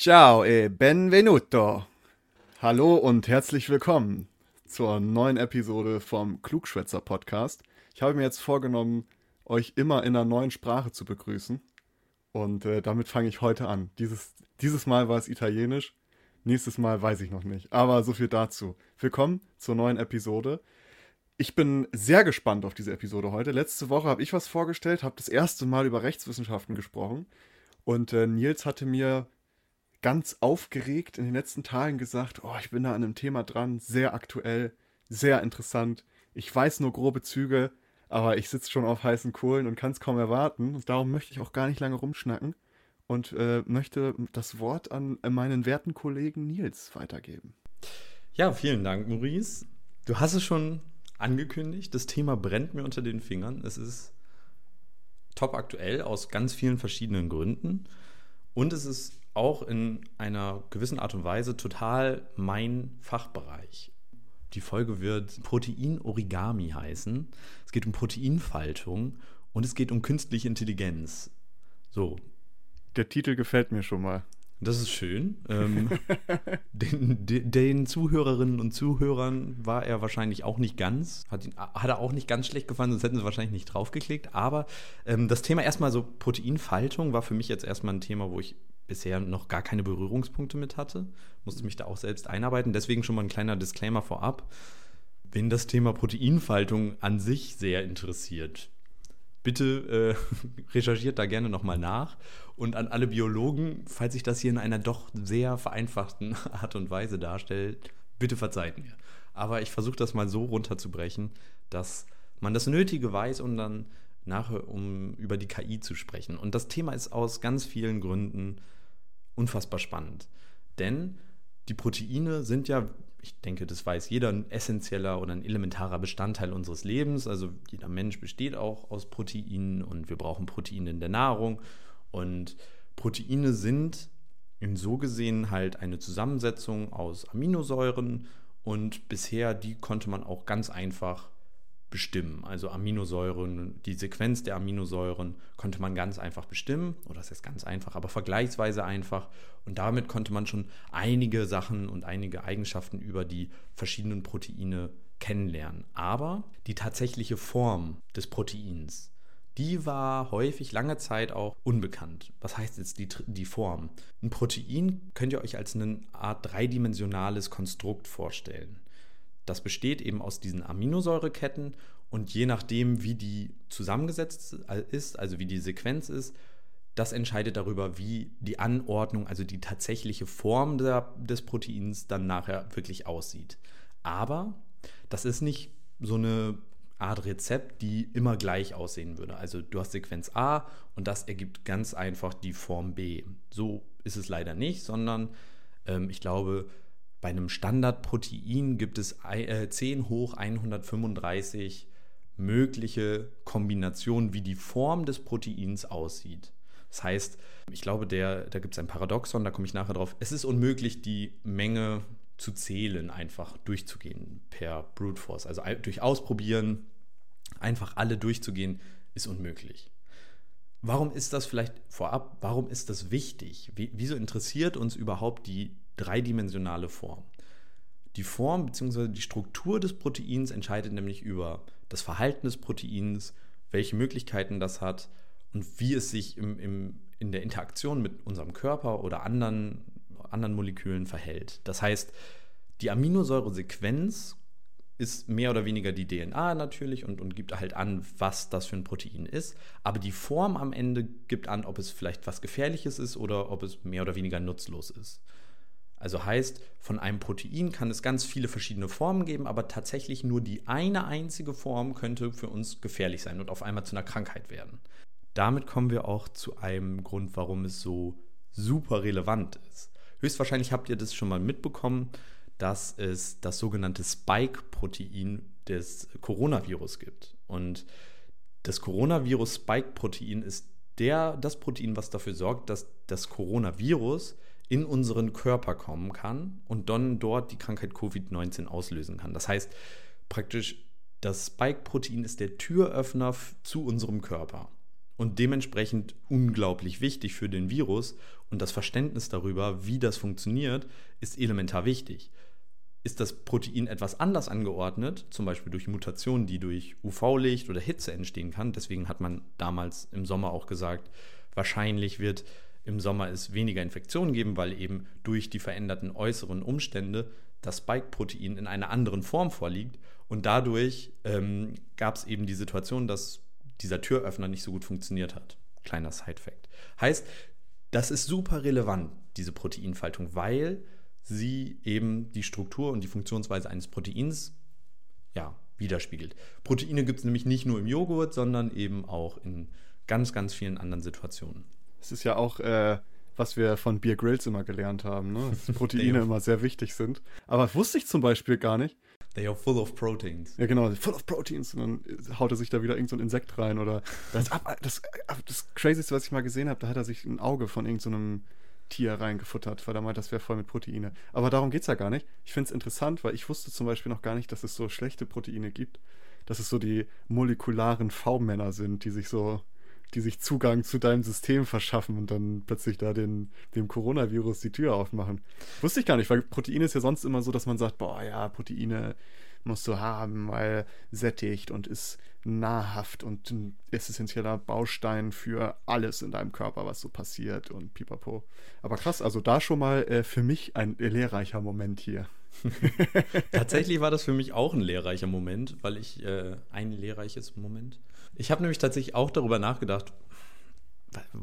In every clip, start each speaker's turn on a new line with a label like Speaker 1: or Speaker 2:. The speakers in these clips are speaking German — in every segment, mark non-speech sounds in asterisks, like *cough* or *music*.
Speaker 1: Ciao e benvenuto. Hallo und herzlich willkommen zur neuen Episode vom Klugschwätzer Podcast. Ich habe mir jetzt vorgenommen, euch immer in einer neuen Sprache zu begrüßen. Und äh, damit fange ich heute an. Dieses, dieses Mal war es Italienisch, nächstes Mal weiß ich noch nicht. Aber so viel dazu. Willkommen zur neuen Episode. Ich bin sehr gespannt auf diese Episode heute. Letzte Woche habe ich was vorgestellt, habe das erste Mal über Rechtswissenschaften gesprochen. Und äh, Nils hatte mir ganz aufgeregt in den letzten Tagen gesagt, oh, ich bin da an einem Thema dran, sehr aktuell, sehr interessant. Ich weiß nur grobe Züge, aber ich sitze schon auf heißen Kohlen und kann es kaum erwarten. Und darum möchte ich auch gar nicht lange rumschnacken und äh, möchte das Wort an meinen werten Kollegen Nils weitergeben.
Speaker 2: Ja, vielen Dank, Maurice. Du hast es schon angekündigt, das Thema brennt mir unter den Fingern. Es ist top aktuell aus ganz vielen verschiedenen Gründen. Und es ist auch in einer gewissen Art und Weise total mein Fachbereich. Die Folge wird Protein-Origami heißen. Es geht um Proteinfaltung und es geht um künstliche Intelligenz. So.
Speaker 1: Der Titel gefällt mir schon mal.
Speaker 2: Das ist schön. Ähm, *laughs* den, den, Zuhörerinnen und Zuhörern war er wahrscheinlich auch nicht ganz, hat, ihn, hat er auch nicht ganz schlecht gefallen, sonst hätten sie wahrscheinlich nicht draufgeklickt. Aber ähm, das Thema erstmal so Proteinfaltung war für mich jetzt erstmal ein Thema, wo ich bisher noch gar keine Berührungspunkte mit hatte. Musste mich da auch selbst einarbeiten. Deswegen schon mal ein kleiner Disclaimer vorab. Wenn das Thema Proteinfaltung an sich sehr interessiert, bitte äh, *laughs* recherchiert da gerne nochmal nach. Und an alle Biologen, falls ich das hier in einer doch sehr vereinfachten *laughs* Art und Weise darstellt, bitte verzeiht mir. Aber ich versuche das mal so runterzubrechen, dass man das Nötige weiß, um dann nachher, um über die KI zu sprechen. Und das Thema ist aus ganz vielen Gründen unfassbar spannend. Denn die Proteine sind ja, ich denke, das weiß jeder, ein essentieller oder ein elementarer Bestandteil unseres Lebens. Also jeder Mensch besteht auch aus Proteinen und wir brauchen Proteine in der Nahrung. Und Proteine sind in so gesehen halt eine Zusammensetzung aus Aminosäuren und bisher die konnte man auch ganz einfach bestimmen. Also Aminosäuren, die Sequenz der Aminosäuren konnte man ganz einfach bestimmen, oder das ist ganz einfach, aber vergleichsweise einfach. Und damit konnte man schon einige Sachen und einige Eigenschaften über die verschiedenen Proteine kennenlernen. Aber die tatsächliche Form des Proteins, die war häufig lange Zeit auch unbekannt. Was heißt jetzt die, die Form? Ein Protein könnt ihr euch als eine Art dreidimensionales Konstrukt vorstellen. Das besteht eben aus diesen Aminosäureketten und je nachdem, wie die zusammengesetzt ist, also wie die Sequenz ist, das entscheidet darüber, wie die Anordnung, also die tatsächliche Form der, des Proteins dann nachher wirklich aussieht. Aber das ist nicht so eine Art Rezept, die immer gleich aussehen würde. Also du hast Sequenz A und das ergibt ganz einfach die Form B. So ist es leider nicht, sondern ähm, ich glaube, bei einem Standardprotein gibt es 10 äh, hoch 135 mögliche Kombinationen, wie die Form des Proteins aussieht. Das heißt, ich glaube, der, da gibt es ein Paradoxon, da komme ich nachher drauf. Es ist unmöglich, die Menge zu zählen, einfach durchzugehen per Brute Force. Also durch Ausprobieren, einfach alle durchzugehen, ist unmöglich. Warum ist das vielleicht vorab, warum ist das wichtig? Wie, wieso interessiert uns überhaupt die dreidimensionale Form. Die Form bzw. die Struktur des Proteins entscheidet nämlich über das Verhalten des Proteins, welche Möglichkeiten das hat und wie es sich im, im, in der Interaktion mit unserem Körper oder anderen, anderen Molekülen verhält. Das heißt, die Aminosäuresequenz ist mehr oder weniger die DNA natürlich und, und gibt halt an, was das für ein Protein ist. Aber die Form am Ende gibt an, ob es vielleicht was Gefährliches ist oder ob es mehr oder weniger nutzlos ist. Also heißt, von einem Protein kann es ganz viele verschiedene Formen geben, aber tatsächlich nur die eine einzige Form könnte für uns gefährlich sein und auf einmal zu einer Krankheit werden. Damit kommen wir auch zu einem Grund, warum es so super relevant ist. Höchstwahrscheinlich habt ihr das schon mal mitbekommen, dass es das sogenannte Spike-Protein des Coronavirus gibt. Und das Coronavirus-Spike-Protein ist der, das Protein, was dafür sorgt, dass das Coronavirus in unseren Körper kommen kann und dann dort die Krankheit Covid-19 auslösen kann. Das heißt, praktisch das Spike-Protein ist der Türöffner zu unserem Körper und dementsprechend unglaublich wichtig für den Virus und das Verständnis darüber, wie das funktioniert, ist elementar wichtig. Ist das Protein etwas anders angeordnet, zum Beispiel durch Mutationen, die durch UV-Licht oder Hitze entstehen kann, deswegen hat man damals im Sommer auch gesagt, wahrscheinlich wird im Sommer es weniger Infektionen geben, weil eben durch die veränderten äußeren Umstände das Spike-Protein in einer anderen Form vorliegt. Und dadurch ähm, gab es eben die Situation, dass dieser Türöffner nicht so gut funktioniert hat. Kleiner Side-Fact. Heißt, das ist super relevant, diese Proteinfaltung, weil sie eben die Struktur und die Funktionsweise eines Proteins ja, widerspiegelt. Proteine gibt es nämlich nicht nur im Joghurt, sondern eben auch in ganz, ganz vielen anderen Situationen.
Speaker 1: Es ist ja auch, äh, was wir von Beer Grills immer gelernt haben, ne? dass *laughs* Proteine immer sehr wichtig sind. Aber wusste ich zum Beispiel gar nicht.
Speaker 2: They are full of proteins.
Speaker 1: Ja, genau, full of proteins. Und dann haut er sich da wieder irgendein so Insekt rein. Oder *laughs* das, das, das Crazyste, was ich mal gesehen habe, da hat er sich ein Auge von irgendeinem so Tier reingefuttert, weil er meint, das wäre voll mit Proteine. Aber darum geht es ja gar nicht. Ich finde es interessant, weil ich wusste zum Beispiel noch gar nicht, dass es so schlechte Proteine gibt. Dass es so die molekularen V-Männer sind, die sich so die sich Zugang zu deinem System verschaffen und dann plötzlich da den, dem Coronavirus die Tür aufmachen. Wusste ich gar nicht, weil Proteine ist ja sonst immer so, dass man sagt, boah, ja, Proteine musst du haben, weil sättigt und ist nahrhaft und ein essentieller Baustein für alles in deinem Körper, was so passiert und pipapo. Aber krass, also da schon mal äh, für mich ein lehrreicher Moment hier. *laughs*
Speaker 2: Tatsächlich war das für mich auch ein lehrreicher Moment, weil ich äh, ein lehrreiches Moment ich habe nämlich tatsächlich auch darüber nachgedacht,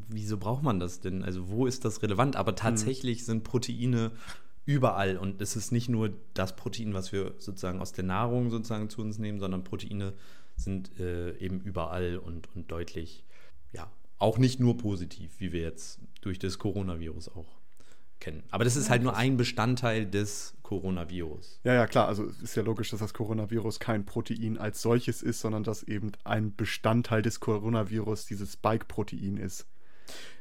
Speaker 2: wieso braucht man das denn? Also wo ist das relevant? Aber tatsächlich mhm. sind Proteine überall und es ist nicht nur das Protein, was wir sozusagen aus der Nahrung sozusagen zu uns nehmen, sondern Proteine sind äh, eben überall und, und deutlich, ja, auch nicht nur positiv, wie wir jetzt durch das Coronavirus auch kennen. Aber das ist halt nur ein Bestandteil des Coronavirus.
Speaker 1: Ja, ja, klar. Also ist ja logisch, dass das Coronavirus kein Protein als solches ist, sondern dass eben ein Bestandteil des Coronavirus dieses Spike-Protein ist.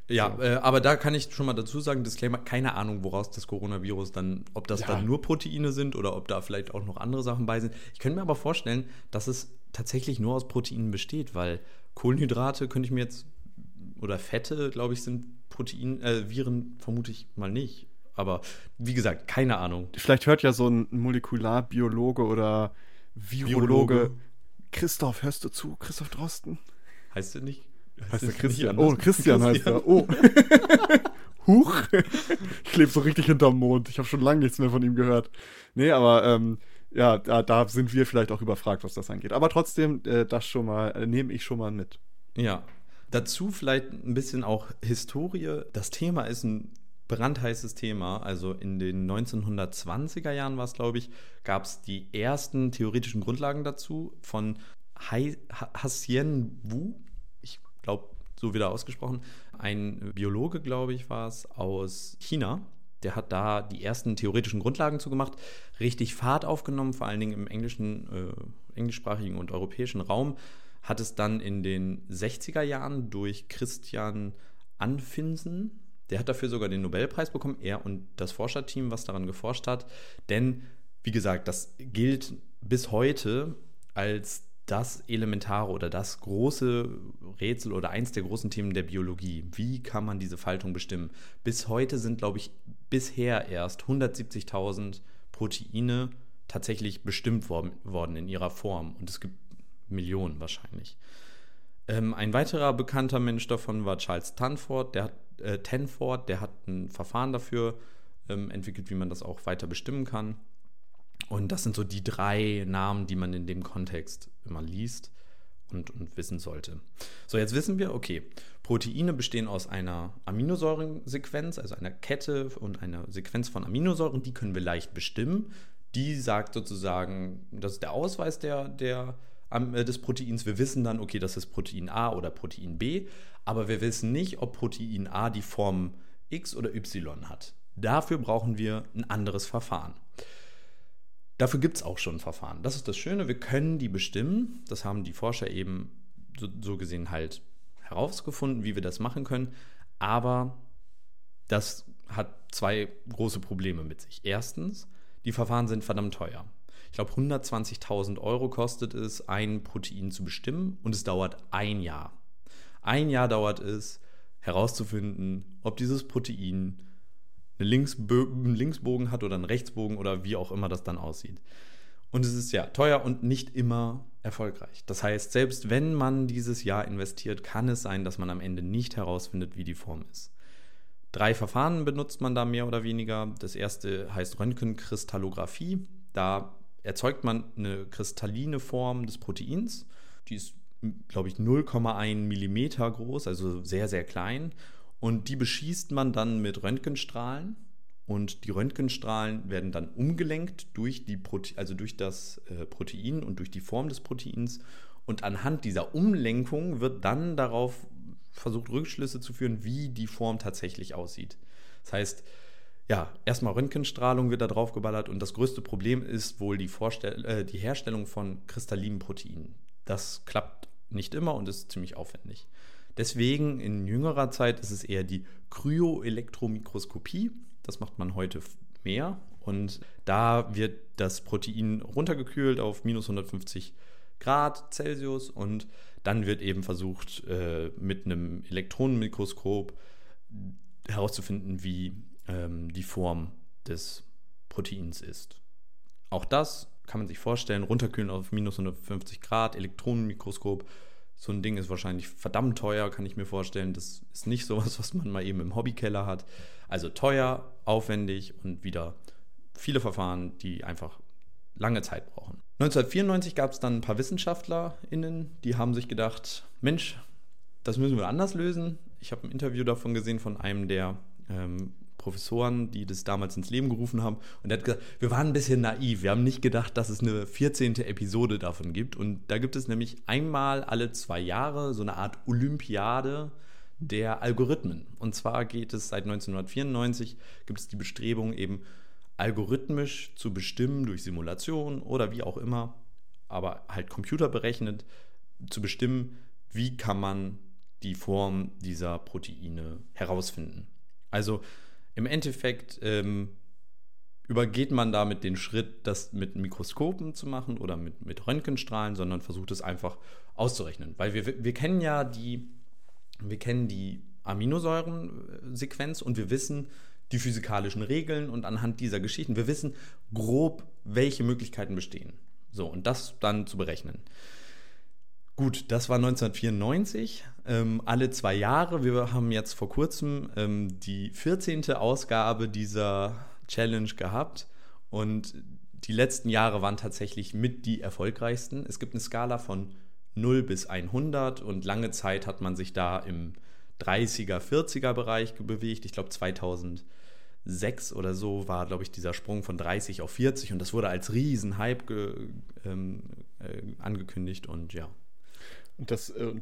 Speaker 2: Ja, so. äh, aber da kann ich schon mal dazu sagen, Disclaimer, keine Ahnung, woraus das Coronavirus dann, ob das ja. dann nur Proteine sind oder ob da vielleicht auch noch andere Sachen bei sind. Ich könnte mir aber vorstellen, dass es tatsächlich nur aus Proteinen besteht, weil Kohlenhydrate könnte ich mir jetzt, oder Fette, glaube ich, sind Protein, äh, Viren vermute ich mal nicht. Aber wie gesagt, keine Ahnung.
Speaker 1: Vielleicht hört ja so ein Molekularbiologe oder Virologe. Biologe. Christoph, hörst du zu? Christoph Drosten?
Speaker 2: Heißt er nicht?
Speaker 1: Heißt, heißt der Christian? Oh, Christian, Christian heißt er. Oh. *laughs* Huch. Ich lebe so richtig hinterm Mond. Ich habe schon lange nichts mehr von ihm gehört. Nee, aber ähm, ja, da, da, sind wir vielleicht auch überfragt, was das angeht. Aber trotzdem, äh, das schon mal, äh, nehme ich schon mal mit.
Speaker 2: Ja, Dazu vielleicht ein bisschen auch Historie. Das Thema ist ein brandheißes Thema. Also in den 1920er Jahren war es, glaube ich, gab es die ersten theoretischen Grundlagen dazu von Hassien Wu. Ich glaube, so wieder ausgesprochen. Ein Biologe, glaube ich, war es aus China. Der hat da die ersten theoretischen Grundlagen zugemacht, richtig Fahrt aufgenommen, vor allen Dingen im englischen, äh, englischsprachigen und europäischen Raum hat es dann in den 60er Jahren durch Christian Anfinsen, der hat dafür sogar den Nobelpreis bekommen, er und das Forscherteam, was daran geforscht hat. Denn, wie gesagt, das gilt bis heute als das Elementare oder das große Rätsel oder eins der großen Themen der Biologie. Wie kann man diese Faltung bestimmen? Bis heute sind, glaube ich, bisher erst 170.000 Proteine tatsächlich bestimmt worden, worden in ihrer Form. Und es gibt Millionen wahrscheinlich. Ähm, ein weiterer bekannter Mensch davon war Charles Tanford, der hat, äh, Tanford, der hat ein Verfahren dafür ähm, entwickelt, wie man das auch weiter bestimmen kann. Und das sind so die drei Namen, die man in dem Kontext immer liest und, und wissen sollte. So, jetzt wissen wir, okay, Proteine bestehen aus einer Aminosäurensequenz, also einer Kette und einer Sequenz von Aminosäuren, die können wir leicht bestimmen. Die sagt sozusagen, das ist der Ausweis der, der, des Proteins. Wir wissen dann, okay, das ist Protein A oder Protein B, aber wir wissen nicht, ob Protein A die Form X oder Y hat. Dafür brauchen wir ein anderes Verfahren. Dafür gibt es auch schon ein Verfahren. Das ist das Schöne, wir können die bestimmen. Das haben die Forscher eben so, so gesehen halt herausgefunden, wie wir das machen können. Aber das hat zwei große Probleme mit sich. Erstens, die Verfahren sind verdammt teuer. Ich glaube, 120.000 Euro kostet es, ein Protein zu bestimmen und es dauert ein Jahr. Ein Jahr dauert es, herauszufinden, ob dieses Protein einen Linksbogen hat oder einen Rechtsbogen oder wie auch immer das dann aussieht. Und es ist ja teuer und nicht immer erfolgreich. Das heißt, selbst wenn man dieses Jahr investiert, kann es sein, dass man am Ende nicht herausfindet, wie die Form ist. Drei Verfahren benutzt man da mehr oder weniger. Das erste heißt Röntgenkristallographie. Da erzeugt man eine kristalline Form des Proteins. Die ist, glaube ich, 0,1 Millimeter groß, also sehr, sehr klein. Und die beschießt man dann mit Röntgenstrahlen. Und die Röntgenstrahlen werden dann umgelenkt durch, die Prote also durch das äh, Protein und durch die Form des Proteins. Und anhand dieser Umlenkung wird dann darauf versucht, Rückschlüsse zu führen, wie die Form tatsächlich aussieht. Das heißt, ja, erstmal Röntgenstrahlung wird da drauf geballert und das größte Problem ist wohl die, Vorstell äh, die Herstellung von kristallinen Proteinen. Das klappt nicht immer und ist ziemlich aufwendig. Deswegen in jüngerer Zeit ist es eher die Kryoelektromikroskopie. Das macht man heute mehr. Und da wird das Protein runtergekühlt auf minus 150 Grad Celsius und dann wird eben versucht, äh, mit einem Elektronenmikroskop herauszufinden, wie ähm, die Form des Proteins ist. Auch das kann man sich vorstellen, runterkühlen auf minus 150 Grad, Elektronenmikroskop so ein Ding ist wahrscheinlich verdammt teuer, kann ich mir vorstellen. Das ist nicht sowas, was man mal eben im Hobbykeller hat. Also teuer, aufwendig und wieder viele Verfahren, die einfach lange Zeit brauchen. 1994 gab es dann ein paar WissenschaftlerInnen, die haben sich gedacht, Mensch, das müssen wir anders lösen. Ich habe ein Interview davon gesehen von einem der ähm, Professoren, die das damals ins Leben gerufen haben. Und er hat gesagt, wir waren ein bisschen naiv. Wir haben nicht gedacht, dass es eine 14. Episode davon gibt. Und da gibt es nämlich einmal alle zwei Jahre so eine Art Olympiade der Algorithmen. Und zwar geht es seit 1994, gibt es die Bestrebung eben algorithmisch zu bestimmen durch Simulation oder wie auch immer, aber halt computerberechnet zu bestimmen, wie kann man die Form dieser Proteine herausfinden. Also im Endeffekt ähm, übergeht man damit den Schritt, das mit Mikroskopen zu machen oder mit, mit Röntgenstrahlen, sondern versucht es einfach auszurechnen. Weil wir, wir kennen ja die, wir kennen die Aminosäurensequenz und wir wissen die physikalischen Regeln und anhand dieser Geschichten, wir wissen grob, welche Möglichkeiten bestehen. So, und das dann zu berechnen. Gut, das war 1994, ähm, alle zwei Jahre. Wir haben jetzt vor kurzem ähm, die 14. Ausgabe dieser Challenge gehabt und die letzten Jahre waren tatsächlich mit die erfolgreichsten. Es gibt eine Skala von 0 bis 100 und lange Zeit hat man sich da im 30er, 40er Bereich bewegt. Ich glaube 2006 oder so war, glaube ich, dieser Sprung von 30 auf 40 und das wurde als Riesenhype ähm, äh, angekündigt und ja,
Speaker 1: und das, äh,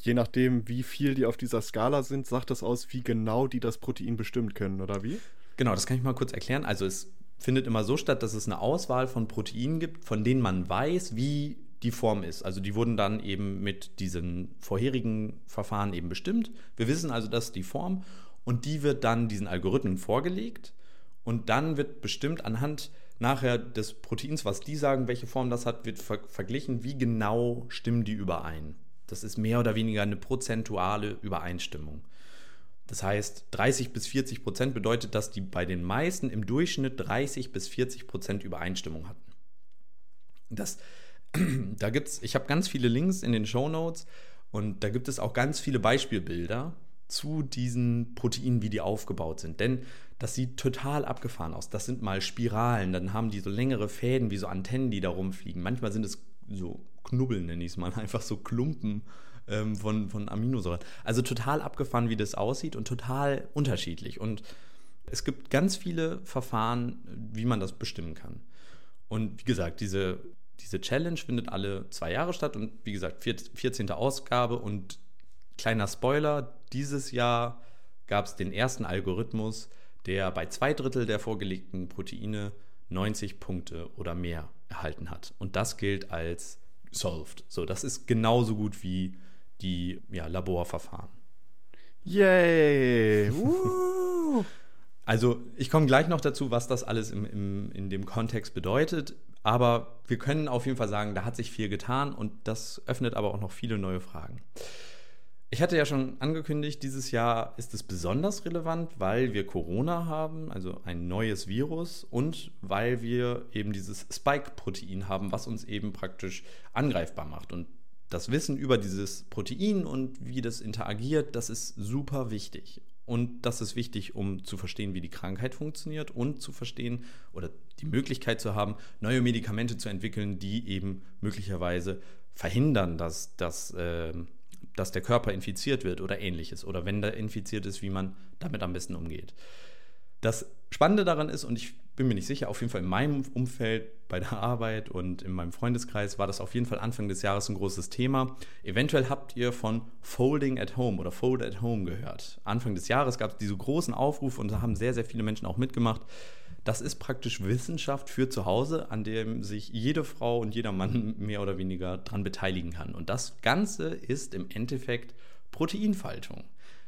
Speaker 1: je nachdem, wie viel die auf dieser Skala sind, sagt das aus, wie genau die das Protein bestimmen können, oder wie?
Speaker 2: Genau, das kann ich mal kurz erklären. Also es findet immer so statt, dass es eine Auswahl von Proteinen gibt, von denen man weiß, wie die Form ist. Also die wurden dann eben mit diesen vorherigen Verfahren eben bestimmt. Wir wissen also, das ist die Form und die wird dann diesen Algorithmen vorgelegt und dann wird bestimmt anhand nachher des Proteins, was die sagen, welche Form das hat, wird ver verglichen, wie genau stimmen die überein. Das ist mehr oder weniger eine prozentuale Übereinstimmung. Das heißt, 30 bis 40 Prozent bedeutet, dass die bei den meisten im Durchschnitt 30 bis 40 Prozent Übereinstimmung hatten. Das, *clears throat* da gibt's, ich habe ganz viele Links in den Show Notes und da gibt es auch ganz viele Beispielbilder zu diesen Proteinen, wie die aufgebaut sind. Denn Das sieht total abgefahren aus. Das sind mal Spiralen, dann haben die so längere Fäden wie so Antennen, die da rumfliegen. Manchmal sind es so Knubbeln, nenne ich es mal, *laughs* einfach so Klumpen ähm, von, von Aminosäuren. Also total abgefahren, wie das aussieht und total unterschiedlich. Und es gibt ganz viele Verfahren, wie man das bestimmen kann. Und wie gesagt, diese, diese Challenge findet alle zwei Jahre statt und wie gesagt, 14. Ausgabe und kleiner Spoiler, dieses Jahr gab es den ersten Algorithmus, der bei zwei Drittel der vorgelegten Proteine 90 Punkte oder mehr erhalten hat. Und das gilt als solved. So, das ist genauso gut wie die ja, Laborverfahren.
Speaker 1: Yay! *laughs*
Speaker 2: also ich komme gleich noch dazu, was das alles im, im, in dem Kontext bedeutet. Aber wir können auf jeden Fall sagen, da hat sich viel getan und das öffnet aber auch noch viele neue Fragen. Ich hatte ja schon angekündigt, dieses Jahr ist es besonders relevant, weil wir Corona haben, also ein neues Virus, und weil wir eben dieses Spike-Protein haben, was uns eben praktisch angreifbar macht. Und das Wissen über dieses Protein und wie das interagiert, das ist super wichtig. Und das ist wichtig, um zu verstehen, wie die Krankheit funktioniert und zu verstehen oder die Möglichkeit zu haben, neue Medikamente zu entwickeln, die eben möglicherweise verhindern, dass, dass, äh, dass der Körper infiziert wird oder ähnliches. Oder wenn der infiziert ist, wie man damit am besten umgeht. Das Spannende daran ist, und ich bin mir nicht sicher, auf jeden Fall in meinem Umfeld, bei der Arbeit und in meinem Freundeskreis war das auf jeden Fall Anfang des Jahres ein großes Thema. Eventuell habt ihr von Folding at Home oder Fold at Home gehört. Anfang des Jahres gab es diese großen Aufrufe und da haben sehr, sehr viele Menschen auch mitgemacht. Das ist praktisch Wissenschaft für zu Hause, an dem sich jede Frau und jeder Mann *laughs* mehr oder weniger dran beteiligen kann. Und das Ganze ist im Endeffekt Proteinfaltung.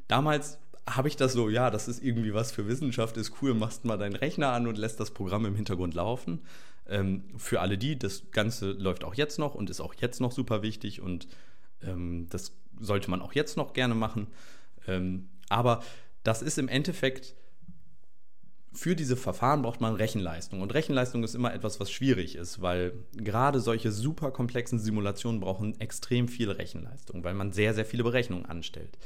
Speaker 2: Damals habe ich das so, ja, das ist irgendwie was für Wissenschaft, ist cool, machst mal deinen Rechner an und lässt das Programm im Hintergrund laufen. Ähm, für alle die, das Ganze läuft auch jetzt noch und ist auch jetzt noch super wichtig und ähm, das sollte man auch jetzt noch gerne machen. Ähm, aber das ist im Endeffekt, für diese Verfahren braucht man Rechenleistung. Und Rechenleistung ist immer etwas, was schwierig ist, weil gerade solche super komplexen Simulationen brauchen extrem viel Rechenleistung, weil man sehr, sehr viele Berechnungen anstellt.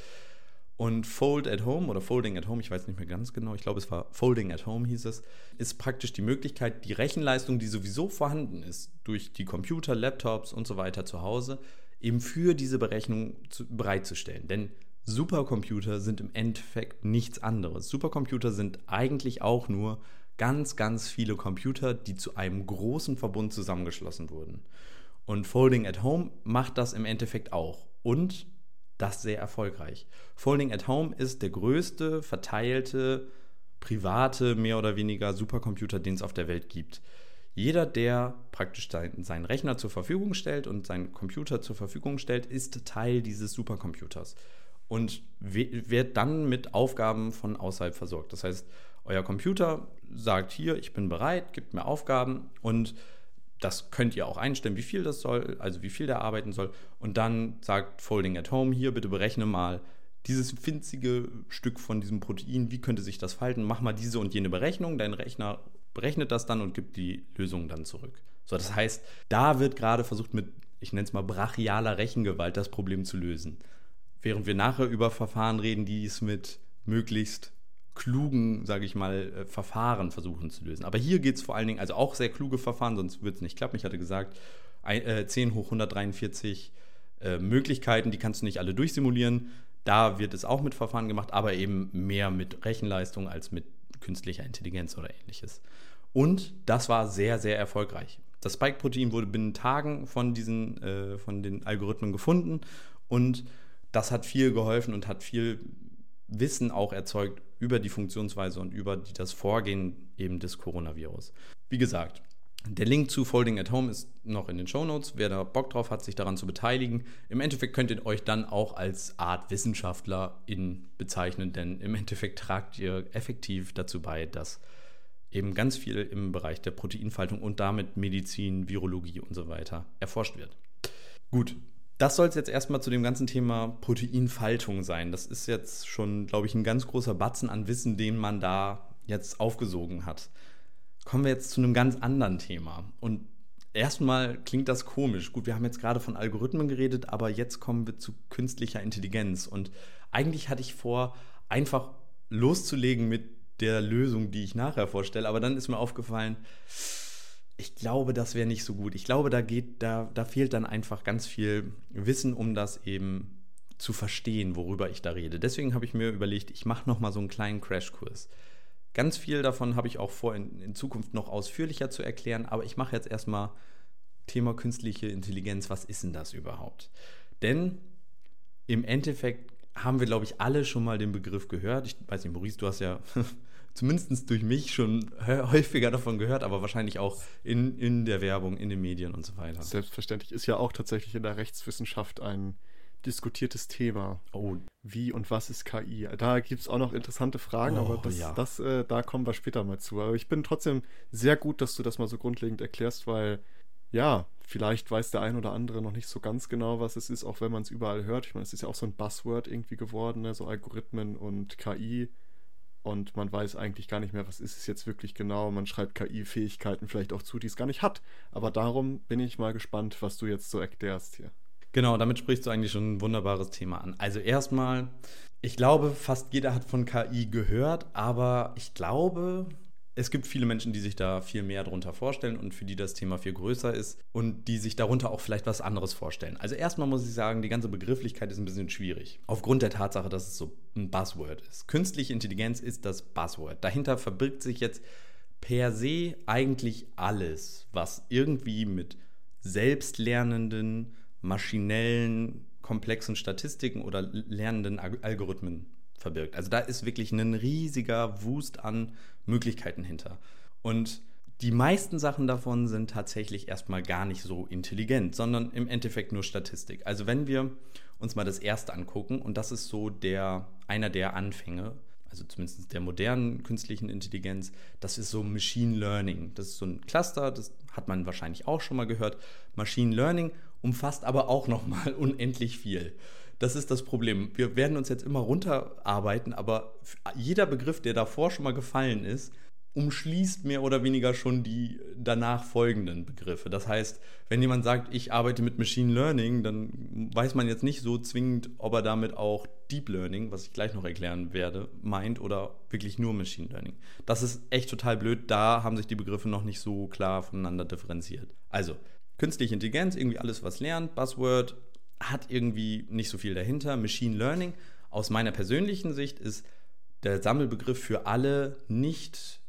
Speaker 2: Und Fold at Home oder Folding at Home, ich weiß nicht mehr ganz genau, ich glaube es war Folding at Home hieß es, ist praktisch die Möglichkeit, die Rechenleistung, die sowieso vorhanden ist, durch die Computer, Laptops und so weiter zu Hause, eben für diese Berechnung zu, bereitzustellen. Denn Supercomputer sind im Endeffekt nichts anderes. Supercomputer sind eigentlich auch nur ganz, ganz viele Computer, die zu einem großen Verbund zusammengeschlossen wurden. Und Folding at Home macht das im Endeffekt auch. Und das sehr erfolgreich. Folding at Home ist der größte verteilte private, mehr oder weniger Supercomputer, den es auf der Welt gibt. Jeder, der praktisch seinen Rechner zur Verfügung stellt und seinen Computer zur Verfügung stellt, ist Teil dieses Supercomputers und wird dann mit Aufgaben von außerhalb versorgt. Das heißt, euer Computer sagt hier, ich bin bereit, gibt mir Aufgaben und das könnt ihr auch einstellen, wie viel das soll, also wie viel der arbeiten soll. Und dann sagt Folding at Home hier, bitte berechne mal dieses winzige Stück von diesem Protein, wie könnte sich das falten? Mach mal diese und jene Berechnung. Dein Rechner berechnet das dann und gibt die Lösung dann zurück. So, das heißt, da wird gerade versucht, mit, ich nenne es mal, brachialer Rechengewalt das Problem zu lösen. Während wir nachher über Verfahren reden, die es mit möglichst klugen, sage ich mal, äh, Verfahren versuchen zu lösen. Aber hier geht es vor allen Dingen, also auch sehr kluge Verfahren, sonst würde es nicht klappen. Ich hatte gesagt, 10 äh, hoch 143 äh, Möglichkeiten, die kannst du nicht alle durchsimulieren. Da wird es auch mit Verfahren gemacht, aber eben mehr mit Rechenleistung als mit künstlicher Intelligenz oder ähnliches. Und das war sehr, sehr erfolgreich. Das Spike-Protein wurde binnen Tagen von diesen, äh, von den Algorithmen gefunden und das hat viel geholfen und hat viel Wissen auch erzeugt über die Funktionsweise und über die, das Vorgehen eben des Coronavirus. Wie gesagt, der Link zu Folding at Home ist noch in den Show Notes. Wer da Bock drauf hat, sich daran zu beteiligen. Im Endeffekt könnt ihr euch dann auch als Art Wissenschaftler in bezeichnen, denn im Endeffekt tragt ihr effektiv dazu bei, dass eben ganz viel im Bereich der Proteinfaltung und damit Medizin, Virologie und so weiter erforscht wird. Gut, das soll es jetzt erstmal zu dem ganzen Thema Proteinfaltung sein. Das ist jetzt schon, glaube ich, ein ganz großer Batzen an Wissen, den man da jetzt aufgesogen hat. Kommen wir jetzt zu einem ganz anderen Thema. Und erstmal klingt das komisch. Gut, wir haben jetzt gerade von Algorithmen geredet, aber jetzt kommen wir zu künstlicher Intelligenz. Und eigentlich hatte ich vor, einfach loszulegen mit der Lösung, die ich nachher vorstelle. Aber dann ist mir aufgefallen, ich glaube, das wäre nicht so gut. Ich glaube, da geht, da, da fehlt dann einfach ganz viel Wissen, um das eben zu verstehen, worüber ich da rede. Deswegen habe ich mir überlegt, ich mache noch mal so einen kleinen Crashkurs. Ganz viel davon habe ich auch vor, in, in Zukunft noch ausführlicher zu erklären, aber ich mache jetzt erstmal Thema künstliche Intelligenz. Was ist denn das überhaupt? Denn im Endeffekt haben wir, glaube ich, alle schon mal den Begriff gehört. Ich weiß nicht, Maurice, du hast ja *laughs* zumindest durch mich schon häufiger davon gehört, aber wahrscheinlich auch in, in der Werbung, in den Medien und so weiter.
Speaker 1: Selbstverständlich ist ja auch tatsächlich in der Rechtswissenschaft ein diskutiertes Thema.
Speaker 2: Oh.
Speaker 1: Wie und was ist KI? Da gibt es auch noch interessante Fragen, oh, aber das, ja. das äh, da kommen wir später mal zu. Aber ich bin trotzdem sehr gut, dass du das mal so grundlegend erklärst, weil ja, vielleicht weiß der ein oder andere noch nicht so ganz genau, was es ist, auch wenn man es überall hört. Ich meine, es ist ja auch so ein Buzzword irgendwie geworden, ne? so Algorithmen und KI. Und man weiß eigentlich gar nicht mehr, was ist es jetzt wirklich genau. Man schreibt KI-Fähigkeiten vielleicht auch zu, die es gar nicht hat. Aber darum bin ich mal gespannt, was du jetzt so erklärst hier.
Speaker 2: Genau, damit sprichst du eigentlich schon ein wunderbares Thema an. Also erstmal, ich glaube, fast jeder hat von KI gehört, aber ich glaube, es gibt viele Menschen, die sich da viel mehr darunter vorstellen und für die das Thema viel größer ist und die sich darunter auch vielleicht was anderes vorstellen. Also erstmal muss ich sagen, die ganze Begrifflichkeit ist ein bisschen schwierig. Aufgrund der Tatsache, dass es so ein Buzzword ist. Künstliche Intelligenz ist das Buzzword. Dahinter verbirgt sich jetzt per se eigentlich alles, was irgendwie mit selbstlernenden, maschinellen, komplexen Statistiken oder lernenden Algorithmen verbirgt. Also da ist wirklich ein riesiger Wust an Möglichkeiten hinter. Und die meisten Sachen davon sind tatsächlich erstmal gar nicht so intelligent, sondern im Endeffekt nur Statistik. Also wenn wir uns mal das erste angucken, und das ist so der, einer der Anfänge, also zumindest der modernen künstlichen Intelligenz, das ist so Machine Learning. Das ist so ein Cluster, das hat man wahrscheinlich auch schon mal gehört. Machine Learning umfasst aber auch nochmal *laughs* unendlich viel. Das ist das Problem. Wir werden uns jetzt immer runterarbeiten, aber jeder Begriff, der davor schon mal gefallen ist, umschließt mehr oder weniger schon die danach folgenden Begriffe. Das heißt, wenn jemand sagt, ich arbeite mit Machine Learning, dann weiß man jetzt nicht so zwingend, ob er damit auch Deep Learning, was ich gleich noch erklären werde, meint oder wirklich nur Machine Learning. Das ist echt total blöd. Da haben sich die Begriffe noch nicht so klar voneinander differenziert. Also, künstliche Intelligenz, irgendwie alles, was lernt, Buzzword, hat irgendwie nicht so viel dahinter. Machine Learning aus meiner persönlichen Sicht ist der Sammelbegriff für alle nicht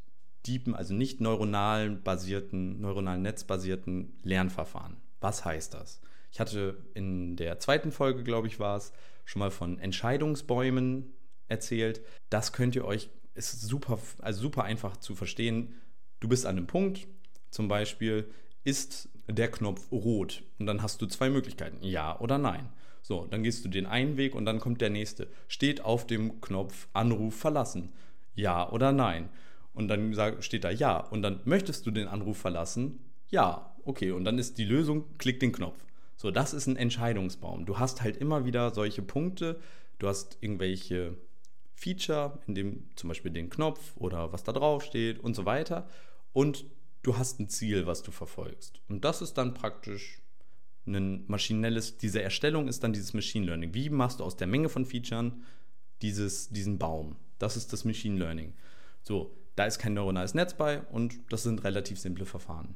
Speaker 2: deepen, also nicht neuronalen basierten, neuronalen netzbasierten Lernverfahren. Was heißt das? Ich hatte in der zweiten Folge, glaube ich, war es, schon mal von Entscheidungsbäumen erzählt. Das könnt ihr euch, ist super, also super einfach zu verstehen. Du bist an einem Punkt, zum Beispiel, ist der Knopf rot. Und dann hast du zwei Möglichkeiten, ja oder nein. So, dann gehst du den einen Weg und dann kommt der nächste. Steht auf dem Knopf Anruf verlassen, ja oder nein. Und dann steht da ja. Und dann möchtest du den Anruf verlassen, ja. Okay, und dann ist die Lösung, klick den Knopf. So, das ist ein Entscheidungsbaum. Du hast halt immer wieder solche Punkte. Du hast irgendwelche Feature, in dem zum Beispiel den Knopf oder was da drauf steht und so weiter. Und du hast ein Ziel, was du verfolgst. Und das ist dann praktisch ein maschinelles, diese Erstellung ist dann dieses Machine Learning. Wie machst du aus der Menge von Features dieses, diesen Baum? Das ist das Machine Learning. So, da ist kein neuronales Netz bei und das sind relativ simple Verfahren.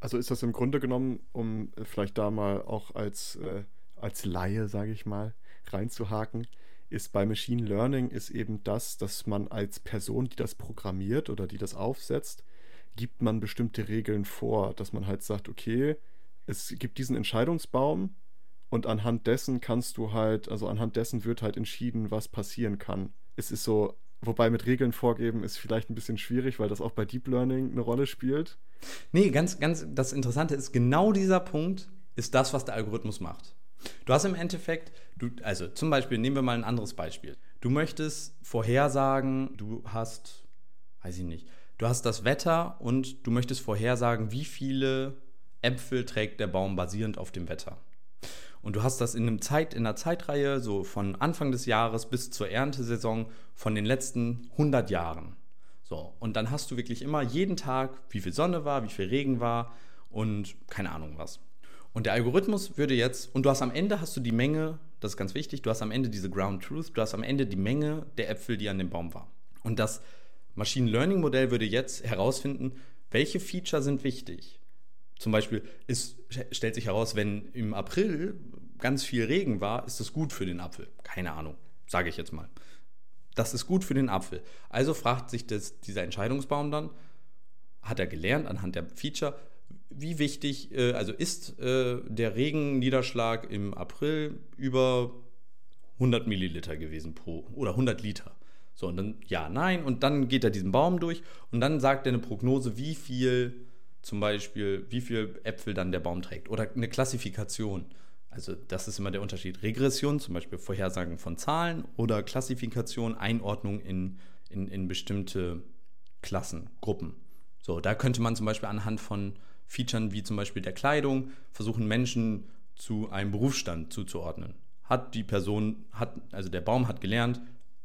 Speaker 1: Also ist das im Grunde genommen, um vielleicht da mal auch als, äh, als Laie, sage ich mal, reinzuhaken, ist bei Machine Learning ist eben das, dass man als Person, die das programmiert oder die das aufsetzt, gibt man bestimmte Regeln vor, dass man halt sagt, okay, es gibt diesen Entscheidungsbaum und anhand dessen kannst du halt, also anhand dessen wird halt entschieden, was passieren kann. Es ist so, wobei mit Regeln vorgeben ist vielleicht ein bisschen schwierig, weil das auch bei Deep Learning eine Rolle spielt.
Speaker 2: Nee, ganz, ganz, das Interessante ist, genau dieser Punkt ist das, was der Algorithmus macht. Du hast im Endeffekt, du, also zum Beispiel, nehmen wir mal ein anderes Beispiel. Du möchtest vorhersagen, du hast, weiß ich nicht, du hast das Wetter und du möchtest vorhersagen, wie viele Äpfel trägt der Baum basierend auf dem Wetter. Und du hast das in, einem Zeit, in einer Zeitreihe, so von Anfang des Jahres bis zur Erntesaison von den letzten 100 Jahren. So, und dann hast du wirklich immer jeden Tag, wie viel Sonne war, wie viel Regen war und keine Ahnung was. Und der Algorithmus würde jetzt, und du hast am Ende hast du die Menge, das ist ganz wichtig, du hast am Ende diese Ground Truth, du hast am Ende die Menge der Äpfel, die an dem Baum war. Und das Machine Learning Modell würde jetzt herausfinden, welche Feature sind wichtig. Zum Beispiel ist, stellt sich heraus, wenn im April ganz viel Regen war, ist das gut für den Apfel. Keine Ahnung, sage ich jetzt mal. Das ist gut für den Apfel. Also fragt sich das, dieser Entscheidungsbaum dann, hat er gelernt anhand der Feature, wie wichtig, äh, also ist äh, der Regenniederschlag im April über 100 Milliliter gewesen pro oder 100 Liter. So, und dann ja, nein, und dann geht er diesen Baum durch und dann sagt er eine Prognose, wie viel zum Beispiel, wie viel Äpfel dann der Baum trägt oder eine Klassifikation. Also das ist immer der Unterschied. Regression, zum Beispiel Vorhersagen von Zahlen oder Klassifikation, Einordnung in, in, in bestimmte Klassen, Gruppen. So, da könnte man zum Beispiel anhand von Features wie zum Beispiel der Kleidung versuchen, Menschen zu einem Berufsstand zuzuordnen. Hat die Person, hat, also der Baum hat gelernt,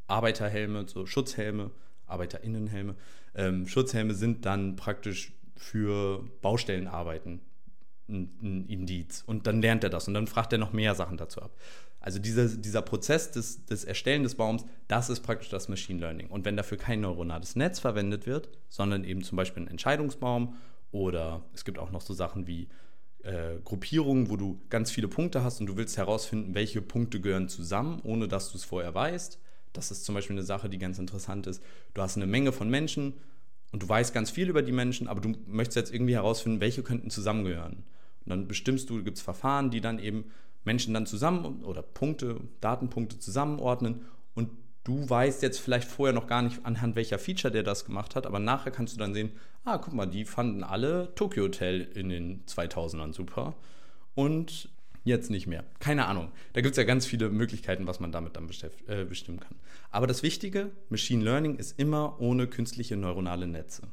Speaker 2: Arbeiterhelme, so Schutzhelme, Arbeiterinnenhelme, ähm, Schutzhelme sind dann praktisch für Baustellenarbeiten ein, ein Indiz. Und dann lernt er das und dann fragt er noch mehr Sachen dazu ab. Also dieser, dieser Prozess des, des Erstellen des Baums, das ist praktisch das Machine Learning. Und wenn dafür kein neuronales Netz verwendet wird, sondern eben zum Beispiel ein Entscheidungsbaum oder es gibt auch noch so Sachen wie äh, Gruppierungen, wo du ganz viele Punkte hast und du willst herausfinden, welche Punkte gehören zusammen, ohne dass du es vorher weißt. Das ist zum Beispiel eine Sache, die ganz interessant ist. Du hast eine Menge von Menschen und du weißt ganz viel über die Menschen, aber du möchtest jetzt irgendwie herausfinden, welche könnten zusammengehören. Und dann bestimmst du, gibt es Verfahren, die dann eben Menschen dann zusammen oder Punkte, Datenpunkte zusammenordnen und du weißt jetzt vielleicht vorher noch gar nicht anhand welcher Feature der das gemacht hat, aber nachher kannst du dann sehen, ah, guck mal, die fanden alle Tokyo Hotel in den 2000ern super und jetzt nicht mehr. Keine Ahnung. Da gibt es ja ganz viele Möglichkeiten, was man damit dann äh, bestimmen kann. Aber das Wichtige, Machine Learning ist immer ohne künstliche neuronale Netze.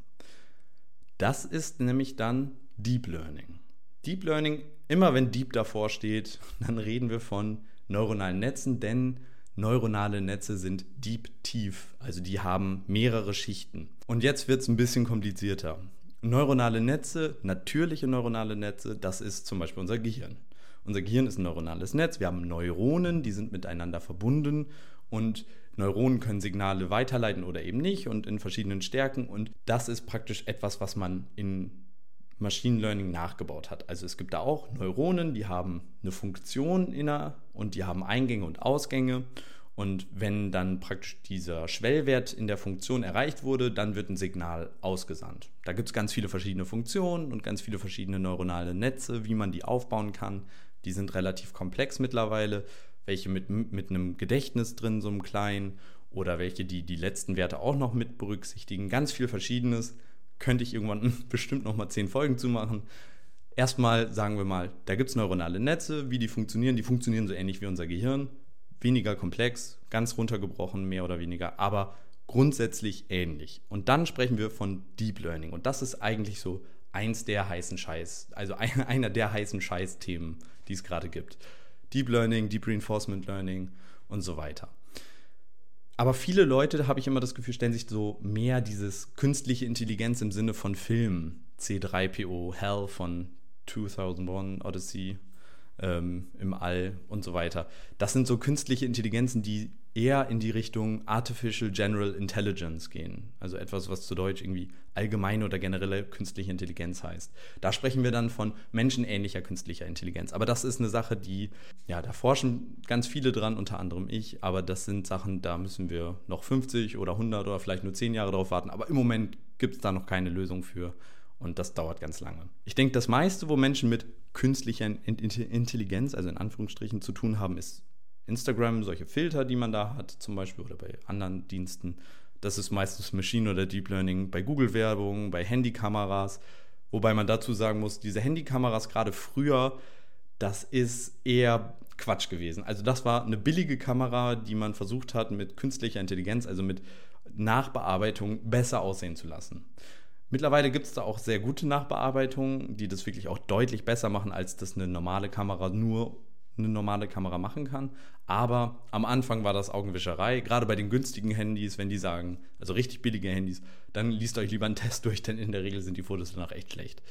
Speaker 2: Das ist nämlich dann Deep Learning. Deep Learning, immer wenn Deep davor steht, *laughs* dann reden wir von neuronalen Netzen, denn neuronale Netze sind deep tief, also die haben mehrere Schichten. Und jetzt wird es ein bisschen komplizierter. Neuronale Netze, natürliche neuronale Netze, das ist zum Beispiel unser Gehirn. Unser Gehirn ist ein neuronales Netz. Wir haben Neuronen, die sind miteinander verbunden und Neuronen können Signale weiterleiten oder eben nicht und in verschiedenen Stärken. Und das ist praktisch etwas, was man in Machine Learning nachgebaut hat. Also es gibt da auch Neuronen, die haben eine Funktion inner und die haben Eingänge und Ausgänge. Und wenn dann praktisch dieser Schwellwert in der Funktion erreicht wurde, dann wird ein Signal ausgesandt. Da gibt es ganz viele verschiedene Funktionen und ganz viele verschiedene neuronale Netze, wie man die aufbauen kann. Die sind relativ komplex mittlerweile, welche mit, mit einem Gedächtnis drin, so einem kleinen, oder welche, die die letzten Werte auch noch mit berücksichtigen. Ganz viel Verschiedenes. Könnte ich irgendwann *laughs* bestimmt noch mal zehn Folgen zu machen. Erstmal sagen wir mal, da gibt es neuronale Netze, wie die funktionieren. Die funktionieren so ähnlich wie unser Gehirn. Weniger komplex, ganz runtergebrochen, mehr oder weniger, aber grundsätzlich ähnlich. Und dann sprechen wir von Deep Learning. Und das ist eigentlich so eins der heißen Scheiß, also *laughs* einer der heißen Scheiß-Themen, die es gerade gibt. Deep Learning, Deep Reinforcement Learning und so weiter. Aber viele Leute, habe ich immer das Gefühl, stellen sich so mehr dieses künstliche Intelligenz im Sinne von Filmen. C3PO, Hell von 2001, Odyssey ähm, im All und so weiter. Das sind so künstliche Intelligenzen, die eher in die Richtung Artificial General Intelligence gehen. Also etwas, was zu Deutsch irgendwie allgemeine oder generelle künstliche Intelligenz heißt. Da sprechen wir dann von menschenähnlicher künstlicher Intelligenz. Aber das ist eine Sache, die, ja, da forschen ganz viele dran, unter anderem ich. Aber das sind Sachen, da müssen wir noch 50 oder 100 oder vielleicht nur 10 Jahre drauf warten. Aber im Moment gibt es da noch keine Lösung für. Und das dauert ganz lange. Ich denke, das meiste, wo Menschen mit künstlicher Intelligenz, also in Anführungsstrichen, zu tun haben, ist Instagram, solche Filter, die man da hat, zum Beispiel, oder bei anderen Diensten. Das ist meistens Machine oder Deep Learning bei Google-Werbung, bei Handykameras. Wobei man dazu sagen muss, diese Handykameras gerade früher, das ist eher Quatsch gewesen. Also das war eine billige Kamera, die man versucht hat, mit künstlicher Intelligenz, also mit Nachbearbeitung, besser aussehen zu lassen. Mittlerweile gibt es da auch sehr gute Nachbearbeitungen, die das wirklich auch deutlich besser machen, als das eine normale Kamera nur eine normale Kamera machen kann. Aber am Anfang war das Augenwischerei, gerade bei den günstigen Handys, wenn die sagen, also richtig billige Handys, dann liest euch lieber einen Test durch, denn in der Regel sind die Fotos danach echt schlecht.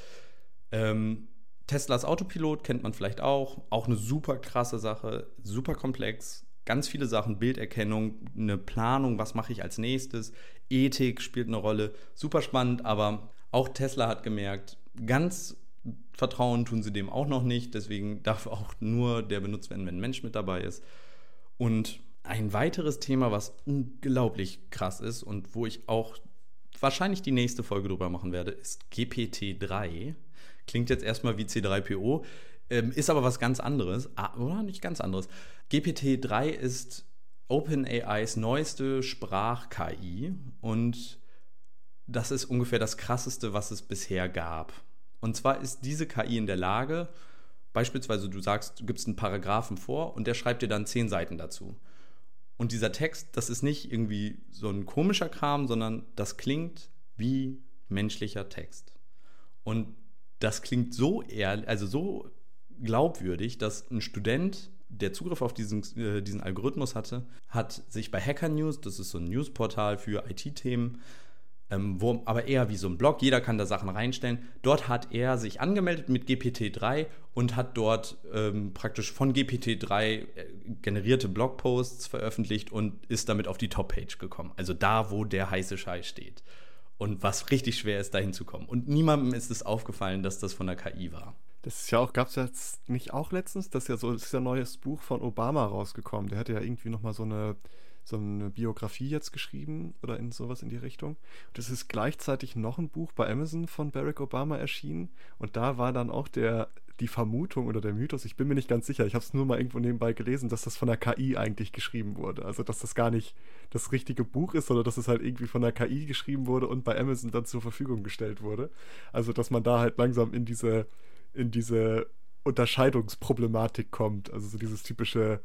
Speaker 2: Ähm, Teslas Autopilot kennt man vielleicht auch, auch eine super krasse Sache, super komplex, ganz viele Sachen, Bilderkennung, eine Planung, was mache ich als nächstes, Ethik spielt eine Rolle, super spannend, aber auch Tesla hat gemerkt, ganz Vertrauen tun sie dem auch noch nicht, deswegen darf auch nur der benutzt werden, wenn ein Mensch mit dabei ist. Und ein weiteres Thema, was unglaublich krass ist und wo ich auch wahrscheinlich die nächste Folge drüber machen werde, ist GPT-3. Klingt jetzt erstmal wie C3PO, ähm, ist aber was ganz anderes. Ah, oder nicht ganz anderes. GPT-3 ist OpenAIs neueste Sprach-KI und das ist ungefähr das krasseste, was es bisher gab. Und zwar ist diese KI in der Lage, beispielsweise du sagst, du gibst einen Paragraphen vor und der schreibt dir dann zehn Seiten dazu. Und dieser Text, das ist nicht irgendwie so ein komischer Kram, sondern das klingt wie menschlicher Text. Und das klingt so ehrlich, also so glaubwürdig, dass ein Student, der Zugriff auf diesen, äh, diesen Algorithmus hatte, hat sich bei Hacker News, das ist so ein Newsportal für IT-Themen, ähm, wo, aber eher wie so ein Blog, jeder kann da Sachen reinstellen. Dort hat er sich angemeldet mit GPT-3 und hat dort ähm, praktisch von GPT-3 äh, generierte Blogposts veröffentlicht und ist damit auf die Top-Page gekommen. Also da, wo der heiße Scheiß steht. Und was richtig schwer ist, da hinzukommen. Und niemandem ist es aufgefallen, dass das von der KI war.
Speaker 1: Das ist ja auch, gab es jetzt nicht auch letztens, das ist ja so, das ist ja ein neues Buch von Obama rausgekommen. Der hatte ja irgendwie nochmal so eine so eine Biografie jetzt geschrieben oder in sowas in die Richtung. Und es ist gleichzeitig noch ein Buch bei Amazon von Barack Obama erschienen. Und da war dann auch der, die Vermutung oder der Mythos, ich bin mir nicht ganz sicher, ich habe es nur mal irgendwo nebenbei gelesen, dass das von der KI eigentlich geschrieben wurde. Also dass das gar nicht das richtige Buch ist, sondern dass es halt irgendwie von der KI geschrieben wurde und bei Amazon dann zur Verfügung gestellt wurde. Also dass man da halt langsam in diese, in diese Unterscheidungsproblematik kommt. Also so dieses typische